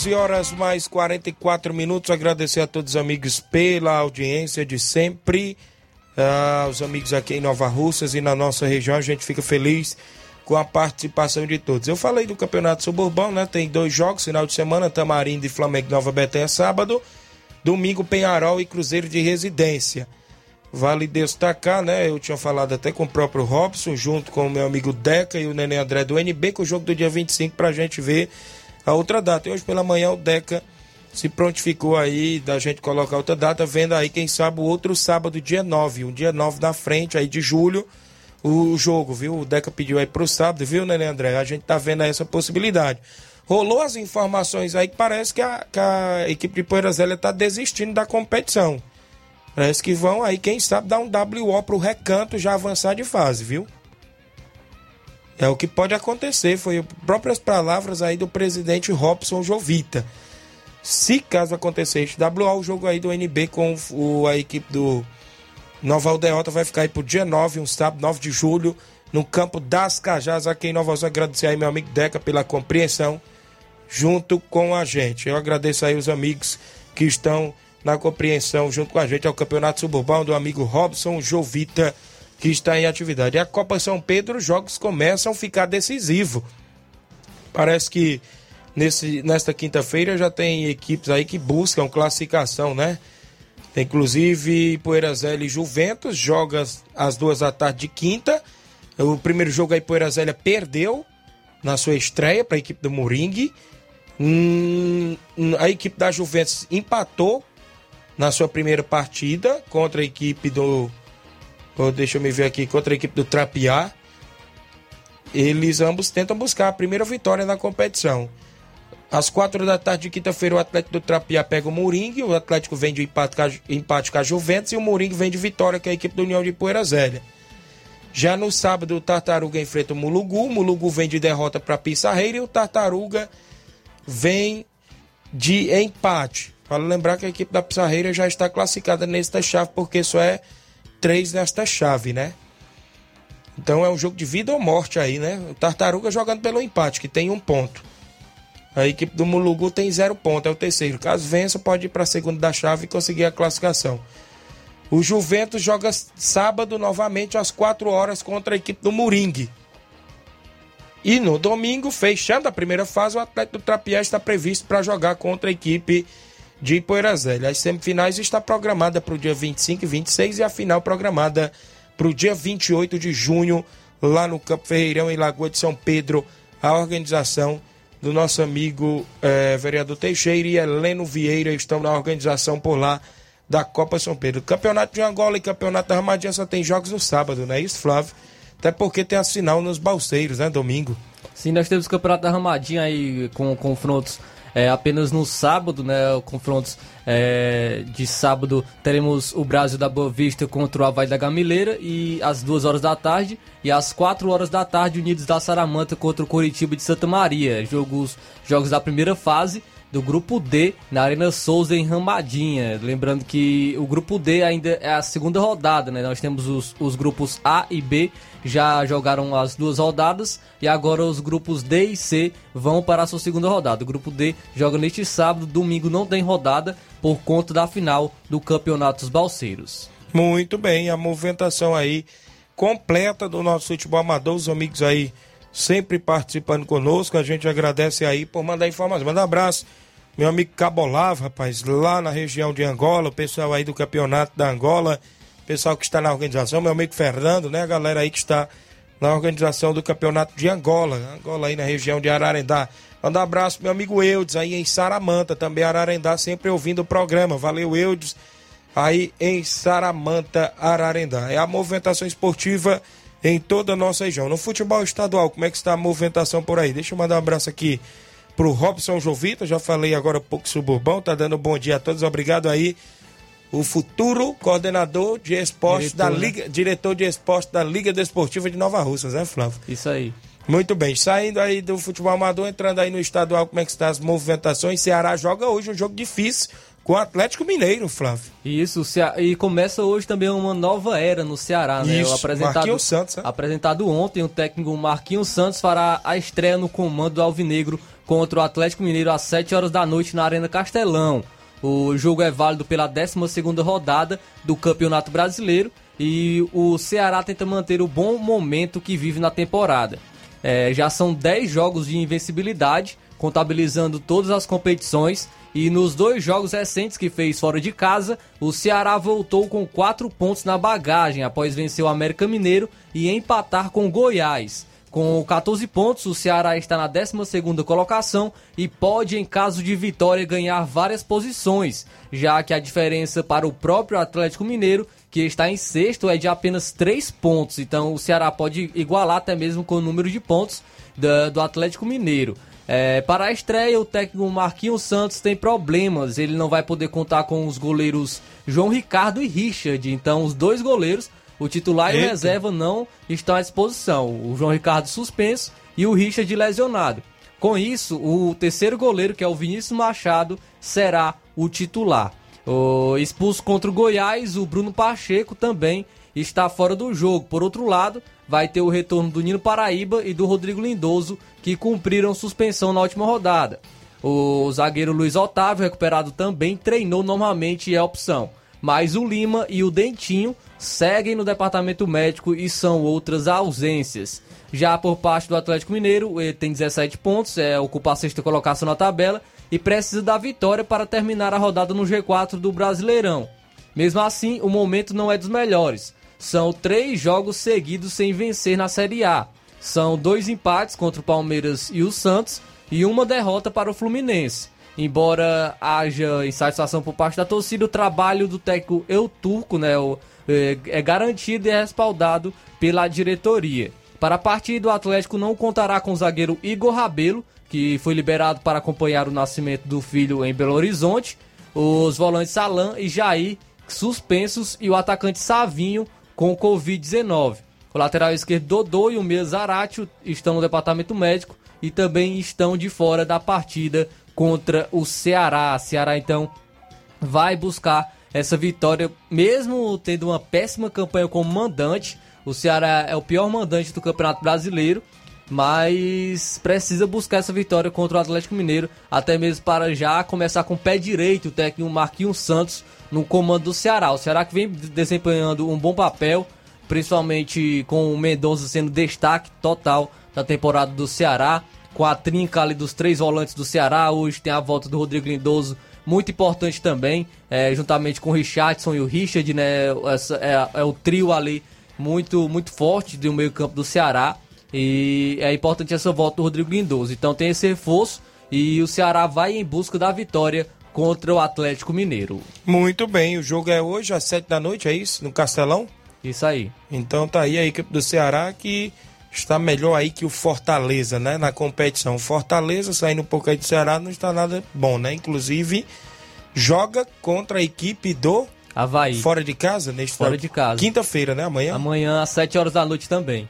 11 horas mais 44 minutos. Agradecer a todos os amigos pela audiência de sempre. Ah, os amigos aqui em Nova Russas e na nossa região. A gente fica feliz com a participação de todos. Eu falei do Campeonato Suburbão, né? Tem dois jogos, final de semana, Tamarindo e Flamengo Nova Betânia sábado. Domingo, Penharol e Cruzeiro de Residência. Vale destacar, né? Eu tinha falado até com o próprio Robson, junto com o meu amigo Deca e o Nenê André do NB, com o jogo do dia 25, pra gente ver a outra data. E hoje pela manhã o Deca se prontificou aí da gente colocar outra data, vendo aí, quem sabe, o outro sábado, dia 9, um dia 9 na frente aí de julho, o jogo, viu? O Deca pediu aí pro sábado, viu, né, André? A gente tá vendo aí essa possibilidade. Rolou as informações aí que parece que a, que a equipe de Poeira Zélia tá desistindo da competição. Parece que vão aí, quem sabe, dar um WO pro recanto já avançar de fase, viu? É o que pode acontecer, foi próprias palavras aí do presidente Robson Jovita. Se caso acontecer este WO, o jogo aí do NB com o, a equipe do Nova Aldeota vai ficar aí pro dia 9, um sábado, 9 de julho, no campo das Cajás, aqui em Nova Osório. Agradecer aí meu amigo Deca pela compreensão junto com a gente. Eu agradeço aí os amigos que estão na compreensão junto com a gente ao Campeonato Suburbão do amigo Robson Jovita que está em atividade. E a Copa São Pedro, os jogos começam a ficar decisivos. Parece que nesse, nesta quinta-feira já tem equipes aí que buscam classificação, né? Inclusive Poeirazélia e Juventus, joga às duas da tarde de quinta. O primeiro jogo aí Poeirazélia perdeu na sua estreia para a equipe do Moringue. Hum, a equipe da Juventus empatou na sua primeira partida contra a equipe do deixa eu me ver aqui, contra a equipe do Trapiá. Eles ambos tentam buscar a primeira vitória na competição. Às quatro da tarde de quinta-feira, o Atlético do Trapiá pega o Moringue. O Atlético vem de empate, empate com a Juventus e o Moringue vem de vitória com a equipe do União de Poeira Zélia. Já no sábado, o Tartaruga enfrenta o Mulugu. O Mulugu vem de derrota para Pissarreira e o Tartaruga vem de empate. Para lembrar que a equipe da Pissarreira já está classificada nesta chave, porque só é três nesta chave, né? Então é um jogo de vida ou morte aí, né? O Tartaruga jogando pelo empate, que tem um ponto. A equipe do Mulugu tem zero ponto, é o terceiro. Caso vença, pode ir para a segunda da chave e conseguir a classificação. O Juventus joga sábado novamente às 4 horas contra a equipe do Moringue. E no domingo, fechando a primeira fase, o Atlético do Trapié está previsto para jogar contra a equipe de Ipoeirazélia. As semifinais está programada para o dia 25 e 26 e a final programada para o dia 28 de junho, lá no Campo Ferreirão, em Lagoa de São Pedro, a organização do nosso amigo eh, vereador Teixeira e Heleno Vieira estão na organização por lá da Copa São Pedro. Campeonato de Angola e Campeonato da Armadilha só tem jogos no sábado, não é isso, Flávio? Até porque tem a final nos Balseiros, né, domingo.
Sim, nós temos o Campeonato da Ramadinha aí com confrontos é, apenas no sábado, né? Confrontos é, de sábado teremos o Brasil da Boa Vista contra o Havaí da Gamileira e às duas horas da tarde e às quatro horas da tarde Unidos da Saramanta contra o Coritiba de Santa Maria. Jogos, jogos da primeira fase do grupo D na Arena Souza em Ramadinha. Lembrando que o grupo D ainda é a segunda rodada, né? Nós temos os, os grupos A e B já jogaram as duas rodadas e agora os grupos D e C vão para a sua segunda rodada. O grupo D joga neste sábado, domingo não tem rodada por conta da final do Campeonato dos Balseiros.
Muito bem, a movimentação aí completa do nosso futebol amador, os amigos aí sempre participando conosco. A gente agradece aí por mandar informações. Manda um abraço, meu amigo Cabolava, rapaz, lá na região de Angola, o pessoal aí do campeonato da Angola, pessoal que está na organização, meu amigo Fernando, né? A galera aí que está na organização do campeonato de Angola, Angola aí na região de Ararendá. Manda um abraço, meu amigo Eudes, aí em Saramanta, também Ararendá, sempre ouvindo o programa. Valeu, Eudes, aí em Saramanta, Ararendá. É a movimentação esportiva em toda a nossa região. No futebol estadual, como é que está a movimentação por aí? Deixa eu mandar um abraço aqui pro Robson Jovita, já falei agora um pouco sobre o Bom, tá dando um bom dia a todos, obrigado aí. O futuro coordenador de esporte da
né?
Liga, diretor de esporte da Liga Desportiva de Nova Russas, né, Flávio?
Isso aí.
Muito bem, saindo aí do futebol amador, entrando aí no estadual, como é que está as movimentações? Ceará joga hoje um jogo difícil com o Atlético Mineiro, Flávio.
Isso, e começa hoje também uma nova era no Ceará, né?
Isso,
o apresentado,
Marquinhos Santos, né?
apresentado ontem, o técnico Marquinhos Santos fará a estreia no comando do Alvinegro contra o Atlético Mineiro às 7 horas da noite na Arena Castelão. O jogo é válido pela 12ª rodada do Campeonato Brasileiro e o Ceará tenta manter o bom momento que vive na temporada. É, já são 10 jogos de invencibilidade, contabilizando todas as competições. E nos dois jogos recentes que fez fora de casa, o Ceará voltou com 4 pontos na bagagem após vencer o América Mineiro e empatar com Goiás. Com 14 pontos, o Ceará está na 12ª colocação e pode, em caso de vitória, ganhar várias posições, já que a diferença para o próprio Atlético Mineiro, que está em sexto, é de apenas 3 pontos. Então o Ceará pode igualar até mesmo com o número de pontos do Atlético Mineiro. É, para a estreia, o técnico Marquinhos Santos tem problemas. Ele não vai poder contar com os goleiros João Ricardo e Richard. Então, os dois goleiros, o titular e o reserva, não estão à disposição. O João Ricardo suspenso e o Richard lesionado. Com isso, o terceiro goleiro, que é o Vinícius Machado, será o titular. O expulso contra o Goiás, o Bruno Pacheco também está fora do jogo. Por outro lado, vai ter o retorno do Nino Paraíba e do Rodrigo Lindoso, que cumpriram suspensão na última rodada. O zagueiro Luiz Otávio, recuperado também, treinou normalmente e é opção. Mas o Lima e o Dentinho seguem no departamento médico e são outras ausências. Já por parte do Atlético Mineiro, ele tem 17 pontos, é, ocupa a sexta colocação na tabela e precisa da vitória para terminar a rodada no G4 do Brasileirão. Mesmo assim, o momento não é dos melhores. São três jogos seguidos sem vencer na Série A. São dois empates contra o Palmeiras e o Santos e uma derrota para o Fluminense. Embora haja insatisfação por parte da torcida, o trabalho do técnico Eu Turco né, é, é garantido e é respaldado pela diretoria. Para a partida, o Atlético não contará com o zagueiro Igor Rabelo, que foi liberado para acompanhar o nascimento do filho em Belo Horizonte, os volantes Salan e Jair suspensos e o atacante Savinho com Covid-19. O lateral esquerdo Dodô e o meia Zaratio estão no departamento médico e também estão de fora da partida contra o Ceará. Ceará então vai buscar essa vitória, mesmo tendo uma péssima campanha como mandante. O Ceará é o pior mandante do Campeonato Brasileiro, mas precisa buscar essa vitória contra o Atlético Mineiro, até mesmo para já começar com o pé direito o técnico Marquinhos Santos no comando do Ceará. O Ceará que vem desempenhando um bom papel, principalmente com o Mendonça sendo destaque total da temporada do Ceará, com a trinca ali dos três volantes do Ceará. Hoje tem a volta do Rodrigo Lindoso, muito importante também, é, juntamente com o Richardson e o Richard, né? Essa, é, é o trio ali muito, muito forte do meio-campo do Ceará. E é importante essa volta do Rodrigo Lindoso. Então tem esse reforço e o Ceará vai em busca da vitória contra o Atlético Mineiro.
Muito bem, o jogo é hoje às sete da noite, é isso? No Castelão?
Isso aí.
Então tá aí a equipe do Ceará que está melhor aí que o Fortaleza, né? Na competição. Fortaleza saindo um pouco aí do Ceará não está nada bom, né? Inclusive joga contra a equipe do
Havaí.
Fora de casa? Neste
Fora de casa.
Quinta-feira, né? Amanhã?
Amanhã às 7 horas da noite também.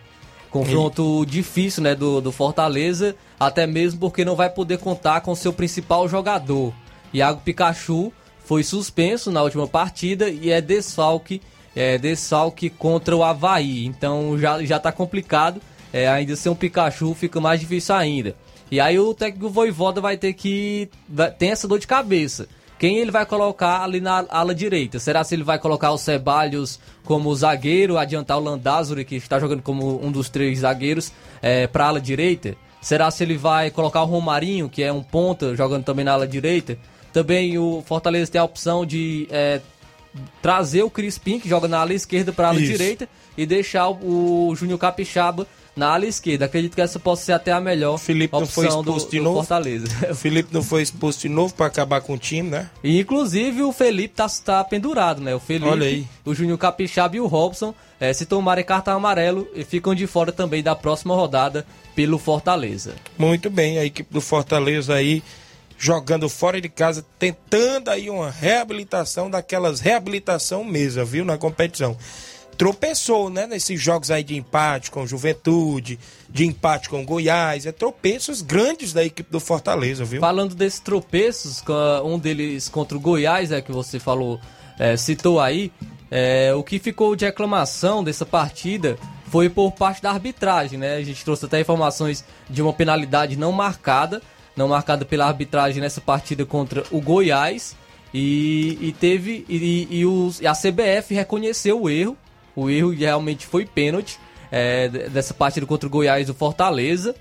Confronto e... difícil, né, do, do Fortaleza, até mesmo porque não vai poder contar com seu principal jogador. Iago Pikachu foi suspenso na última partida e é desfalque, é desfalque contra o Havaí. Então já, já tá complicado. É, ainda ser um Pikachu fica mais difícil ainda. E aí o técnico Voivoda vai ter que. Vai, tem essa dor de cabeça. Quem ele vai colocar ali na ala direita? Será se ele vai colocar o Ceballos como zagueiro, adiantar o Landázuri, que está jogando como um dos três zagueiros, é, para a ala direita? Será se ele vai colocar o Romarinho, que é um ponta, jogando também na ala direita? Também o Fortaleza tem a opção de é, trazer o Crispim, que joga na ala esquerda, para a ala Isso. direita, e deixar o, o Júnior Capixaba na ala esquerda. Acredito que essa possa ser até a melhor Felipe opção não foi expulso do, de novo. Fortaleza.
O Felipe não foi expulso de novo para acabar com o time, né?
E, inclusive o Felipe tá, tá pendurado, né? O Felipe, o Júnior Capixaba e o Robson, é, se tomarem cartão amarelo, ficam de fora também da próxima rodada pelo Fortaleza.
Muito bem, a equipe do Fortaleza aí jogando fora de casa, tentando aí uma reabilitação daquelas reabilitação mesa, viu, na competição tropeçou, né, nesses jogos aí de empate com Juventude, de empate com Goiás, é tropeços grandes da equipe do Fortaleza, viu?
Falando desses tropeços, um deles contra o Goiás, é que você falou, é, citou aí, é, o que ficou de reclamação dessa partida foi por parte da arbitragem, né? A gente trouxe até informações de uma penalidade não marcada, não marcada pela arbitragem nessa partida contra o Goiás. E, e teve. E, e, os, e a CBF reconheceu o erro o erro realmente foi pênalti é, dessa partida contra o Goiás do Fortaleza.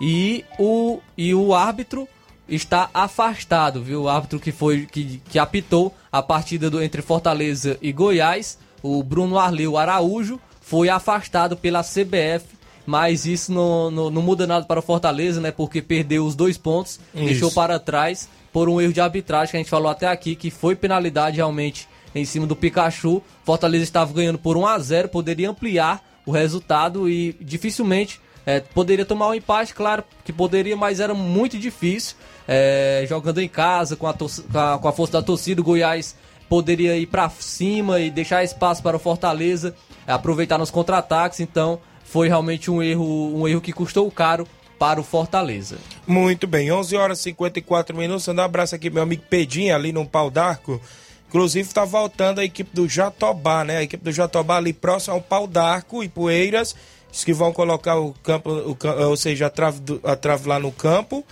E o, e o árbitro está afastado, viu? O árbitro que foi que, que apitou a partida do, entre Fortaleza e Goiás, o Bruno Arleu Araújo, foi afastado pela CBF. Mas isso não, não, não muda nada para o Fortaleza, né? Porque perdeu os dois pontos, isso. deixou para trás por um erro de arbitragem que a gente falou até aqui, que foi penalidade realmente em cima do Pikachu. Fortaleza estava ganhando por 1 a 0 poderia ampliar o resultado e dificilmente é, poderia tomar um empate, claro que poderia, mas era muito difícil. É, jogando em casa, com a, com a, com a força da torcida, o Goiás poderia ir para cima e deixar espaço para o Fortaleza, aproveitar nos contra-ataques. Então, foi realmente um erro, um erro que custou caro para o Fortaleza.
Muito bem, 11 horas e 54 minutos. Um abraço aqui, meu amigo Pedinho, ali no pau d'arco. Inclusive está voltando a equipe do Jatobá, né? A equipe do Jatobá ali próximo ao Pau d'Arco e Poeiras. Diz que vão colocar o campo, o, ou seja, a trave, a trave lá no campo.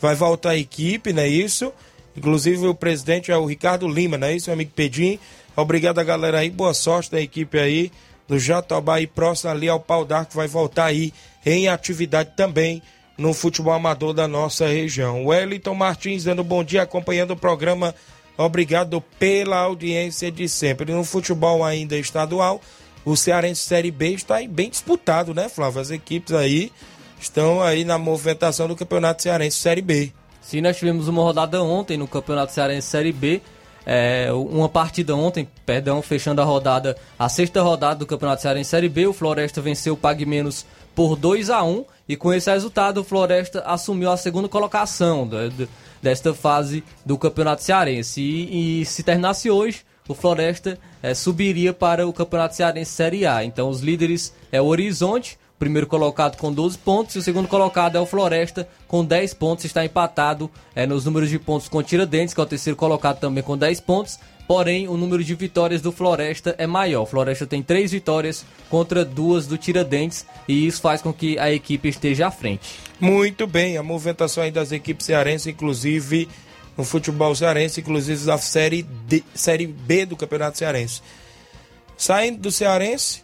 Vai voltar a equipe, não é isso? Inclusive o presidente é o Ricardo Lima, não é isso, meu amigo Pedim? Obrigado a galera aí, boa sorte da equipe aí do Jatobá aí próximo ali ao Pau d'Arco. Vai voltar aí em atividade também no futebol amador da nossa região. Wellington Martins dando bom dia, acompanhando o programa Obrigado pela audiência de sempre. No futebol ainda estadual, o Cearense Série B está bem disputado, né, Flávio? As equipes aí estão aí na movimentação do Campeonato Cearense Série B.
Sim, nós tivemos uma rodada ontem no Campeonato Cearense Série B. É, uma partida ontem, perdão, fechando a rodada, a sexta rodada do Campeonato Cearense Série B. O Floresta venceu o Pague Menos por 2 a 1 e com esse resultado o Floresta assumiu a segunda colocação do, do, desta fase do Campeonato Cearense. E, e se terminasse hoje, o Floresta é, subiria para o Campeonato Cearense Série A. Então os líderes é o Horizonte, primeiro colocado com 12 pontos, e o segundo colocado é o Floresta com 10 pontos, está empatado é, nos números de pontos com Tiradentes, que é o terceiro colocado também com 10 pontos. Porém, o número de vitórias do Floresta é maior. O Floresta tem três vitórias contra duas do Tiradentes e isso faz com que a equipe esteja à frente.
Muito bem, a movimentação aí das equipes cearenses, inclusive no futebol cearense, inclusive da série, D, série B do Campeonato Cearense. Saindo do Cearense,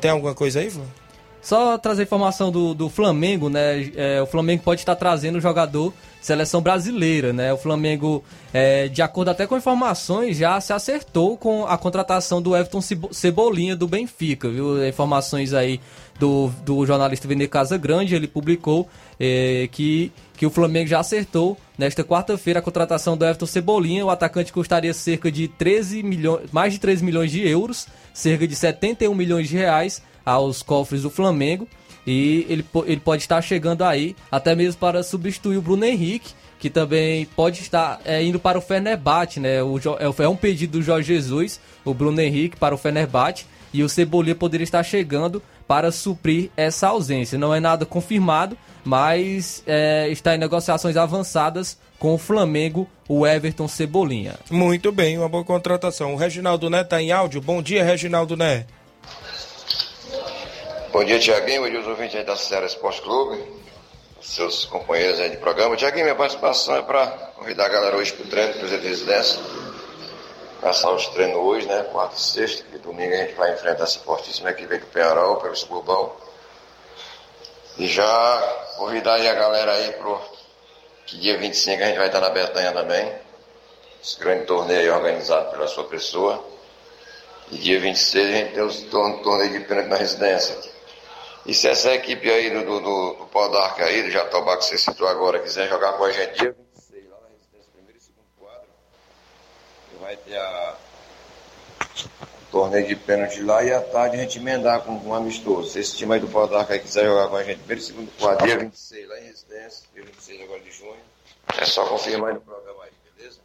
tem alguma coisa aí, Flávio?
Só trazer informação do, do Flamengo, né? É, o Flamengo pode estar trazendo o jogador seleção brasileira, né? O Flamengo, é, de acordo até com informações, já se acertou com a contratação do Everton Cebolinha do Benfica, viu? Informações aí do, do jornalista Vene Casa Grande, ele publicou é, que, que o Flamengo já acertou nesta quarta-feira a contratação do Everton Cebolinha. O atacante custaria cerca de 13 milhões, mais de 13 milhões de euros, cerca de 71 milhões de reais aos cofres do Flamengo. E ele, ele pode estar chegando aí, até mesmo para substituir o Bruno Henrique, que também pode estar é, indo para o Fenerbahçe, né? O, é, é um pedido do Jorge Jesus, o Bruno Henrique para o Fenerbahçe, e o Cebolinha poderia estar chegando para suprir essa ausência. Não é nada confirmado, mas é, está em negociações avançadas com o Flamengo, o Everton Cebolinha.
Muito bem, uma boa contratação. O Reginaldo Né está em áudio. Bom dia, Reginaldo Né.
Bom dia, Tiaguinho. Bom dia, os ouvintes aí da Ceará Esporte Clube, seus companheiros aí de programa. Tiaguinho, minha participação é para convidar a galera hoje para o treino, Cruzeiro de Residência. Começar os treinos hoje, né? Quarta e sexta, e domingo a gente vai enfrentar essa fortíssima equipe do Penharol, pelo Suburbão. E já convidar aí a galera aí pro que dia 25 a gente vai estar na Bertanha também. Esse grande torneio organizado pela sua pessoa. E dia 26 a gente tem o torneio de pênalti na residência. E se essa equipe aí do, do, do, do Pau d'Arca aí, do Jatobá que você citou agora, quiser jogar com a gente dia 26 lá na residência primeiro e segundo quadro, vai ter a torneio de pênalti lá e à tarde a gente emendar com um amistoso. Se esse time aí do Pau d'Arca quiser jogar com a gente primeiro e segundo quadro, dia 26 lá em residência, dia 26 agora de junho, é só confirmar aí no programa aí, beleza?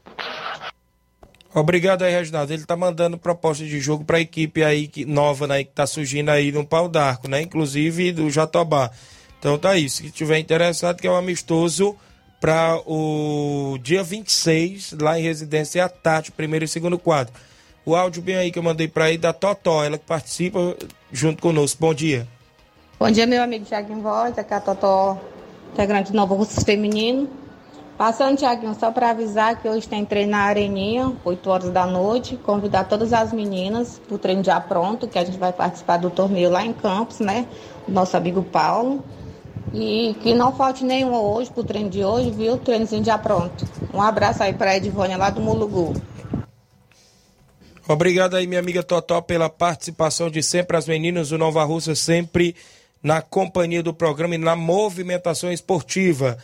Obrigado aí, Reginaldo. Ele tá mandando proposta de jogo para a equipe aí que, nova, né, que tá surgindo aí no pau d'arco, né? Inclusive do Jatobá. Então tá isso. Se tiver interessado, que é um amistoso para o dia 26, lá em Residência à tarde, primeiro e segundo quadro. O áudio bem aí que eu mandei para aí da Totó, ela que participa junto conosco. Bom dia.
Bom dia, meu amigo Thiago Voz, aqui é a Totó, integrante do Novo Russos Feminino. Passando, Tiaguinho, só para avisar que hoje tem treino na Areninha, 8 horas da noite. Convidar todas as meninas para o treino já pronto, que a gente vai participar do torneio lá em Campos, né? Nosso amigo Paulo. E que não falte nenhum hoje pro treino de hoje, viu? Treinozinho já pronto. Um abraço aí para a Edivônia lá do Mulugu.
Obrigado aí, minha amiga Totó, pela participação de sempre. As meninas do Nova Russa sempre na companhia do programa e na movimentação esportiva.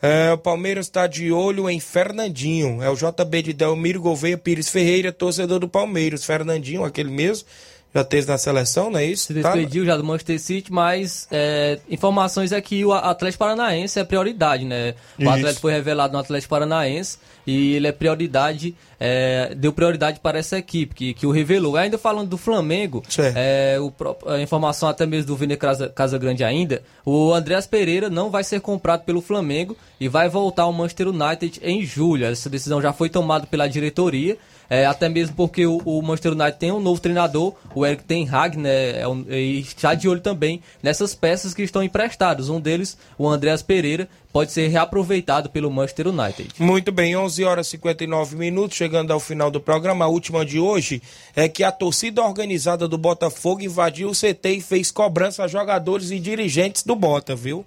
É, o Palmeiras está de olho em Fernandinho. É o JB de Delmiro Gouveia Pires Ferreira, torcedor do Palmeiras. Fernandinho, aquele mesmo, já teve na seleção, não é isso?
Se despediu tá... já do Manchester City, mas é, informações é que o Atlético Paranaense é prioridade, né? O isso. Atlético foi revelado no Atlético Paranaense e ele é prioridade, é, deu prioridade para essa equipe que, que o revelou. Ainda falando do Flamengo, é, o, a informação até mesmo do Vene Casa, Casa Grande ainda, o Andreas Pereira não vai ser comprado pelo Flamengo e vai voltar ao Manchester United em julho. Essa decisão já foi tomada pela diretoria. É, até mesmo porque o, o, Manchester United tem um novo treinador, o Eric Ten Hag, né, é um, e está de olho também nessas peças que estão emprestadas. Um deles, o Andreas Pereira, pode ser reaproveitado pelo Manchester United.
Muito bem, 11 horas e 59 minutos, chegando ao final do programa. A última de hoje é que a torcida organizada do Botafogo invadiu o CT e fez cobrança a jogadores e dirigentes do Bota, viu?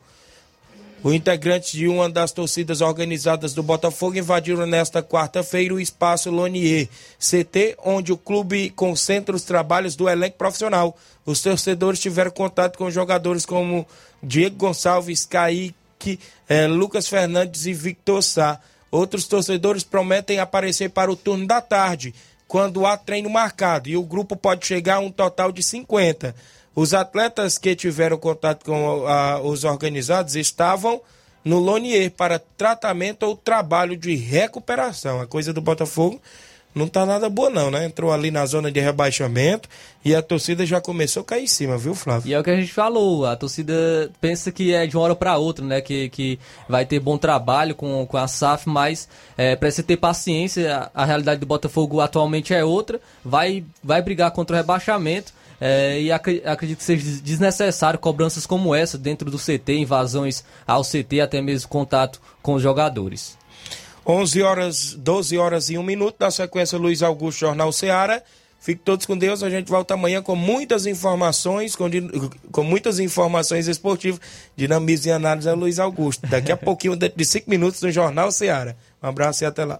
O integrante de uma das torcidas organizadas do Botafogo invadiram nesta quarta-feira o espaço Lonier, CT, onde o clube concentra os trabalhos do elenco profissional. Os torcedores tiveram contato com jogadores como Diego Gonçalves, Kaique, eh, Lucas Fernandes e Victor Sá. Outros torcedores prometem aparecer para o turno da tarde, quando há treino marcado, e o grupo pode chegar a um total de 50. Os atletas que tiveram contato com a, os organizados estavam no Lonier para tratamento ou trabalho de recuperação. A coisa do Botafogo não tá nada boa não, né? Entrou ali na zona de rebaixamento e a torcida já começou a cair em cima, viu, Flávio?
E é o que a gente falou, a torcida pensa que é de uma hora para outra, né? Que, que vai ter bom trabalho com, com a SAF, mas é, precisa ter paciência, a, a realidade do Botafogo atualmente é outra, vai, vai brigar contra o rebaixamento, é, e ac acredito que seja desnecessário cobranças como essa dentro do CT, invasões ao CT, até mesmo contato com os jogadores.
11 horas, 12 horas e 1 minuto, na sequência Luiz Augusto, Jornal Seara. Fique todos com Deus, a gente volta amanhã com muitas informações, com, com muitas informações esportivas, dinamismo e análise é Luiz Augusto. Daqui a pouquinho, dentro de 5 minutos, no Jornal Seara. Um abraço e até lá.